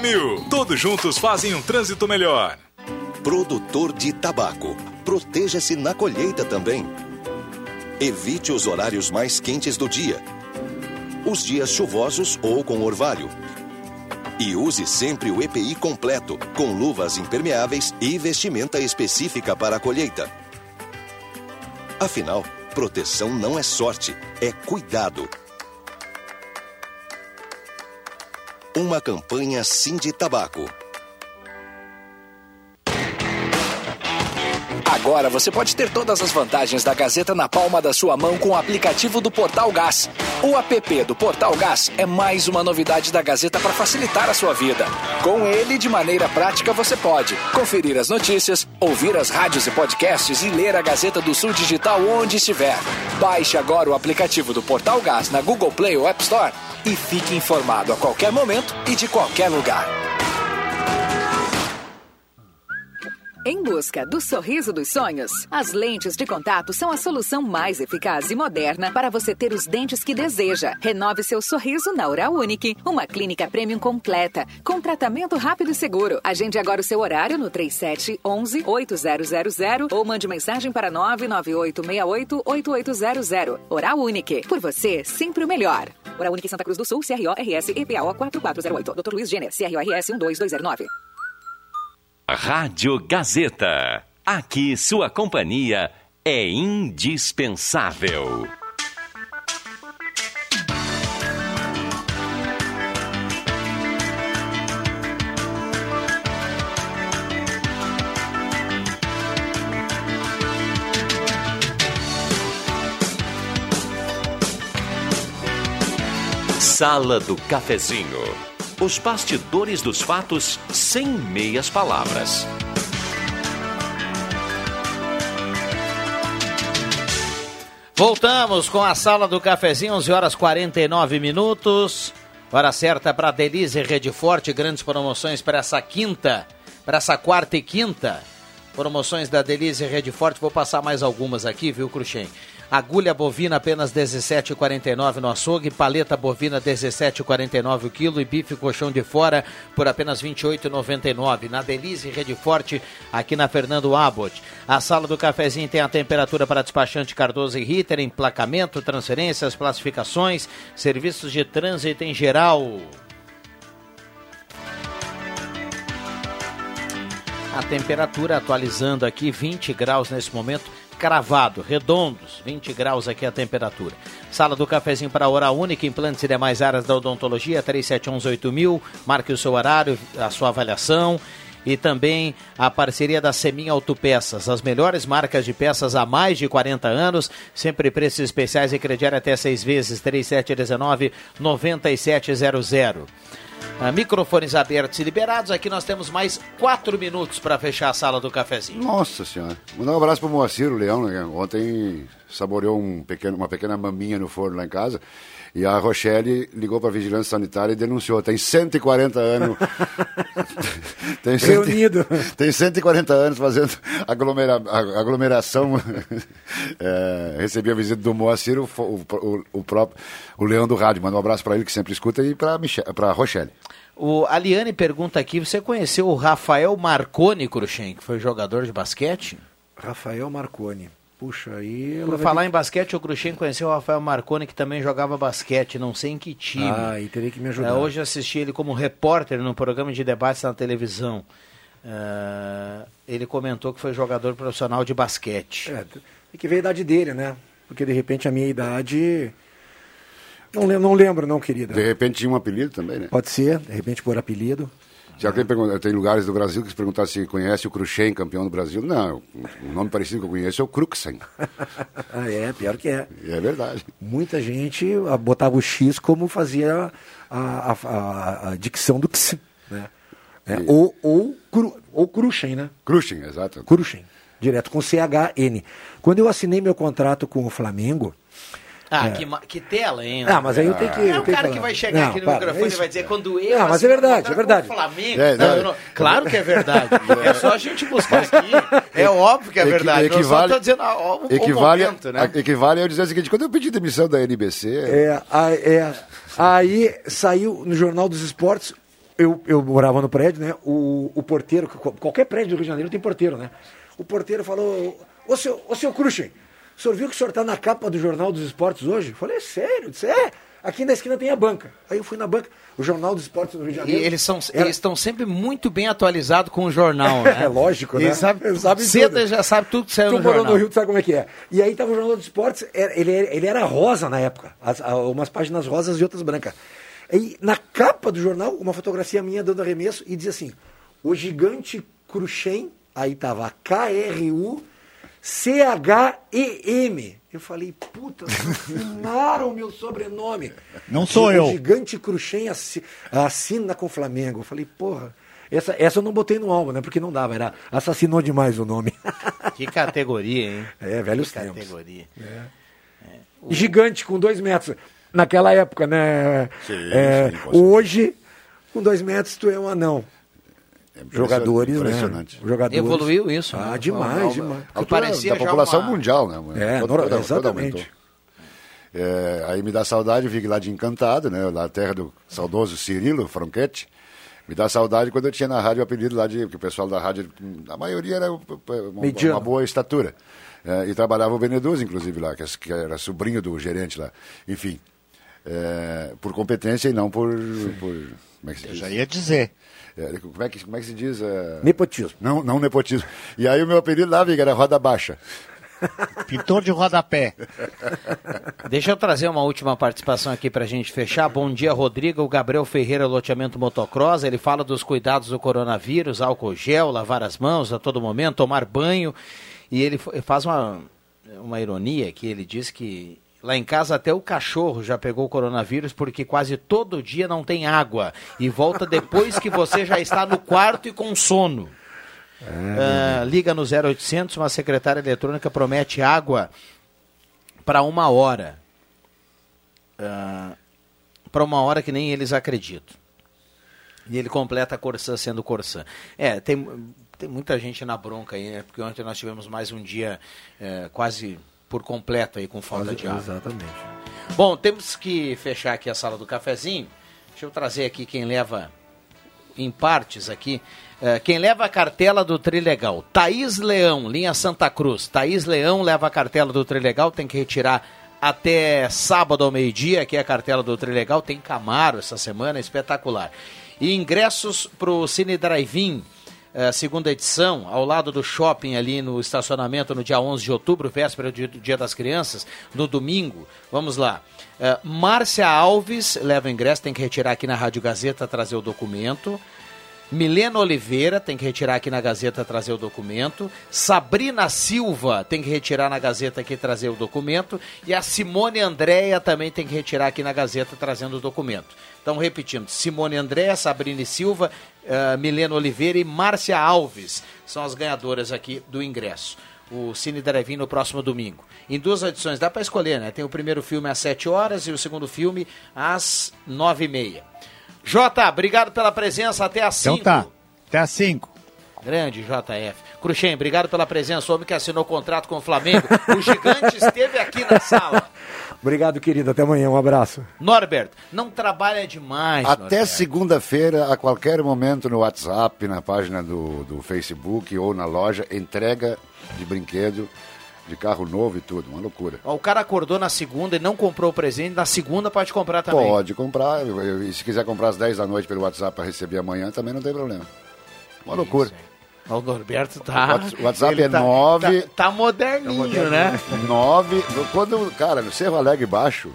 mil. Todos juntos fazem um trânsito melhor. Produtor de tabaco. Proteja-se na colheita também. Evite os horários mais quentes do dia. Os dias chuvosos ou com orvalho. E use sempre o EPI completo, com luvas impermeáveis e vestimenta específica para a colheita. Afinal, proteção não é sorte, é cuidado. Uma campanha Sim de Tabaco. Agora você pode ter todas as vantagens da Gazeta na palma da sua mão com o aplicativo do Portal Gás. O app do Portal Gás é mais uma novidade da Gazeta para facilitar a sua vida. Com ele, de maneira prática, você pode conferir as notícias, ouvir as rádios e podcasts e ler a Gazeta do Sul Digital onde estiver. Baixe agora o aplicativo do Portal Gás na Google Play ou App Store e fique informado a qualquer momento e de qualquer lugar. Em busca do sorriso dos sonhos, as lentes de contato são a solução mais eficaz e moderna para você ter os dentes que deseja. Renove seu sorriso na Oral Unique, uma clínica premium completa, com tratamento rápido e seguro. Agende agora o seu horário no 3711 8000 ou mande mensagem para 99868 8800. Oral Unique, por você, sempre o melhor. Oral Unique Santa Cruz do Sul, CRO RS EPAO 4408. Dr. Luiz Gêner, CRORS 12209. Rádio Gazeta. Aqui sua companhia é indispensável. Sala do Cafezinho. Os bastidores dos fatos sem meias palavras. Voltamos com a sala do cafezinho, 11 horas 49 minutos. Hora certa para Delize Rede Forte, grandes promoções para essa quinta, para essa quarta e quinta. Promoções da Delize Rede Forte, vou passar mais algumas aqui, viu, Cruxem? Agulha bovina apenas 17,49 no açougue, paleta bovina 17,49 o quilo e bife colchão de fora por apenas 28,99 na Delize Rede Forte aqui na Fernando Abbott. A sala do cafezinho tem a temperatura para despachante Cardoso e Ritter, emplacamento, transferências, classificações, serviços de trânsito em geral. A temperatura atualizando aqui 20 graus nesse momento cravado, redondos, 20 graus aqui a temperatura. Sala do cafezinho para hora única, implantes e demais áreas da odontologia, 37118000, marque o seu horário, a sua avaliação e também a parceria da Semin Autopeças, as melhores marcas de peças há mais de 40 anos, sempre preços especiais e crediário até seis vezes, 3719 9700. Uh, microfones abertos e liberados. Aqui nós temos mais quatro minutos para fechar a sala do cafezinho. Nossa senhora. Mandar um abraço para o Moacir, o Leão, né? Ontem saboreou um pequeno, uma pequena maminha no forno lá em casa. E a Rochelle ligou para a Vigilância Sanitária e denunciou. Tem 140 anos. tem Reunido. Tem 140 anos fazendo aglomera, aglomeração. é, recebi a visita do Moacir, o, o, o, próprio o Leão do Rádio. Manda um abraço para ele que sempre escuta e para a Rochelle. O Aliane pergunta aqui: você conheceu o Rafael Marconi, Cruxem, que foi jogador de basquete? Rafael Marconi. Puxa, aí... Por falar ter... em basquete, o Cruxem conheceu o Rafael Marconi, que também jogava basquete, não sei em que time. Ah, e teria que me ajudar. Uh, hoje assisti ele como repórter no programa de debates na televisão. Uh, ele comentou que foi jogador profissional de basquete. É, tem que ver a idade dele, né? Porque de repente a minha idade. Não, não lembro, não, querida. De repente tinha um apelido também, né? Pode ser, de repente por apelido. Se alguém pergunta, tem lugares do Brasil que se perguntar se conhece o Cruxem, campeão do Brasil, não, o nome parecido que eu conheço é o Cruxem. ah, é, pior que é. É verdade. Muita gente botava o X como fazia a, a, a, a dicção do X, né? É, ou, ou, cru, ou Cruxem, né? Cruxem, exato. Cruxem, direto com CHN. Quando eu assinei meu contrato com o Flamengo, ah, é. que, que, tela, hein? Ah, mas aí eu tenho que. É um cara que, que vai chegar não, aqui no para, microfone e vai dizer quando eu. Não, mas é verdade, é verdade. Flamengo, é, não, não, claro que é verdade. é só a gente buscar aqui. É óbvio que é verdade. Equivale, eu só estou dizendo ó, o, equivale, momento, né? Equivale eu dizer o seguinte: quando eu pedi demissão da NBC. É, é, aí saiu no Jornal dos Esportes. Eu, eu morava no prédio, né? O, o porteiro, qualquer prédio do Rio de Janeiro tem porteiro, né? O porteiro falou: Ô seu, ô seu Cruxem, o senhor viu que o senhor está na capa do Jornal dos Esportes hoje? Eu falei, é sério? Eu disse, é. Aqui na esquina tem a banca. Aí eu fui na banca, o Jornal dos Esportes do Rio de Janeiro. E eles, são, era... eles estão sempre muito bem atualizados com o jornal, né? é lógico, né? Eles sabem, sabem Cedo já sabe tudo que saiu tu no jornal. no Rio, tu sabe como é que é. E aí tava o Jornal dos Esportes, ele, ele era rosa na época. As, umas páginas rosas e outras brancas. E na capa do jornal, uma fotografia minha dando arremesso e dizia assim, o gigante Cruxem, aí tava K-R-U C-H-E-M. Eu falei, puta, assinaram o meu sobrenome. Não sou eu. O gigante Cruxem assina com o Flamengo. Eu falei, porra. Essa, essa eu não botei no álbum, né? Porque não dava, era assassinou demais o nome. Que categoria, hein? É, velhos que tempos. categoria. É. É. Gigante com dois metros. Naquela época, né? Sim, é, sim, hoje, com dois metros, tu é um anão. É jogadores, né? impressionante. né? Jogadores. Evoluiu isso. Ah, né? demais, demais. A parecia da população uma... mundial, né? É, toda, toda, exatamente. é, aí me dá saudade, vim lá de Encantado, né? Da terra do saudoso Cirilo Franchetti. Me dá saudade quando eu tinha na rádio o apelido lá de. Porque o pessoal da rádio, a maioria era uma, uma boa estatura. É, e trabalhava o Beneduz, inclusive, lá, que era sobrinho do gerente lá. Enfim. É, por competência e não por. por como é que se diz? Eu já ia dizer. É, como, é que, como é que se diz? É... Nepotismo. Não, não nepotismo. E aí o meu apelido lá, Viga, era Roda Baixa. Pintor de rodapé. Deixa eu trazer uma última participação aqui para a gente fechar. Bom dia, Rodrigo. O Gabriel Ferreira, loteamento motocross. Ele fala dos cuidados do coronavírus, álcool gel, lavar as mãos a todo momento, tomar banho. E ele faz uma, uma ironia que ele diz que Lá em casa até o cachorro já pegou o coronavírus porque quase todo dia não tem água e volta depois que você já está no quarto e com sono. É, uh, liga no 0800, uma secretária eletrônica promete água para uma hora. Uh, para uma hora que nem eles acreditam. E ele completa a Corsã sendo Corsã. É, tem, tem muita gente na bronca aí, né? Porque ontem nós tivemos mais um dia é, quase por completo aí com falta de água. Exatamente. Bom, temos que fechar aqui a sala do cafezinho. Deixa eu trazer aqui quem leva em partes aqui. Uh, quem leva a cartela do Trilegal? Thaís Leão, linha Santa Cruz. Thaís Leão leva a cartela do Trilegal, tem que retirar até sábado ao meio-dia, que é a cartela do Trilegal. Tem Camaro essa semana, espetacular. E ingressos para o Cine Drive-In uh, segunda edição, ao lado do shopping ali no estacionamento no dia 11 de outubro, véspera do Dia das Crianças, no domingo. Vamos lá. Uh, Márcia Alves leva o ingresso, tem que retirar aqui na Rádio Gazeta, trazer o documento. Milena Oliveira tem que retirar aqui na Gazeta trazer o documento. Sabrina Silva tem que retirar na Gazeta aqui trazer o documento. E a Simone Andréia também tem que retirar aqui na Gazeta trazendo o documento. Então, repetindo: Simone Andréia, Sabrina Silva, uh, Milena Oliveira e Márcia Alves são as ganhadoras aqui do ingresso. O Cine Drive no próximo domingo. Em duas edições, dá para escolher, né? Tem o primeiro filme às 7 horas e o segundo filme às 9 e meia. Jota, obrigado pela presença. Até às 5. Então tá. Até às 5. Grande JF. Cruxem, obrigado pela presença. O homem que assinou contrato com o Flamengo. O gigante esteve aqui na sala. Obrigado, querido. Até amanhã. Um abraço. Norbert, não trabalha demais. Até segunda-feira, a qualquer momento, no WhatsApp, na página do, do Facebook ou na loja, entrega de brinquedo de carro novo e tudo, uma loucura. O cara acordou na segunda e não comprou o presente, na segunda pode comprar também. Pode comprar, e se quiser comprar às 10 da noite pelo WhatsApp para receber amanhã, também não tem problema. Uma loucura. O Norberto tá. O WhatsApp é 9. Tá, tá, moderninho, tá né? 9. Quando, cara, no Cerro Alegre Baixo,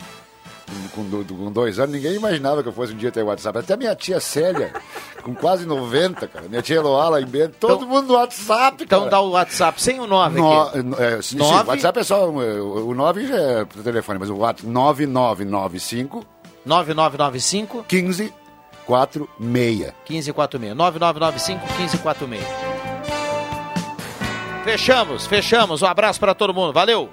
com, com, dois anos, ninguém imaginava que eu fosse um dia ter WhatsApp. Até minha tia Célia, com quase 90, cara. Minha tia Eloá em Bento, todo então, mundo no WhatsApp, Então dá o WhatsApp sem o 9 no, aqui. É, sim, 9? Sim, o WhatsApp é só. O 9 já é pro telefone, mas o WhatsApp 9995 9995 15 46. 1546. 9995 1546. Fechamos, fechamos. Um abraço para todo mundo. Valeu!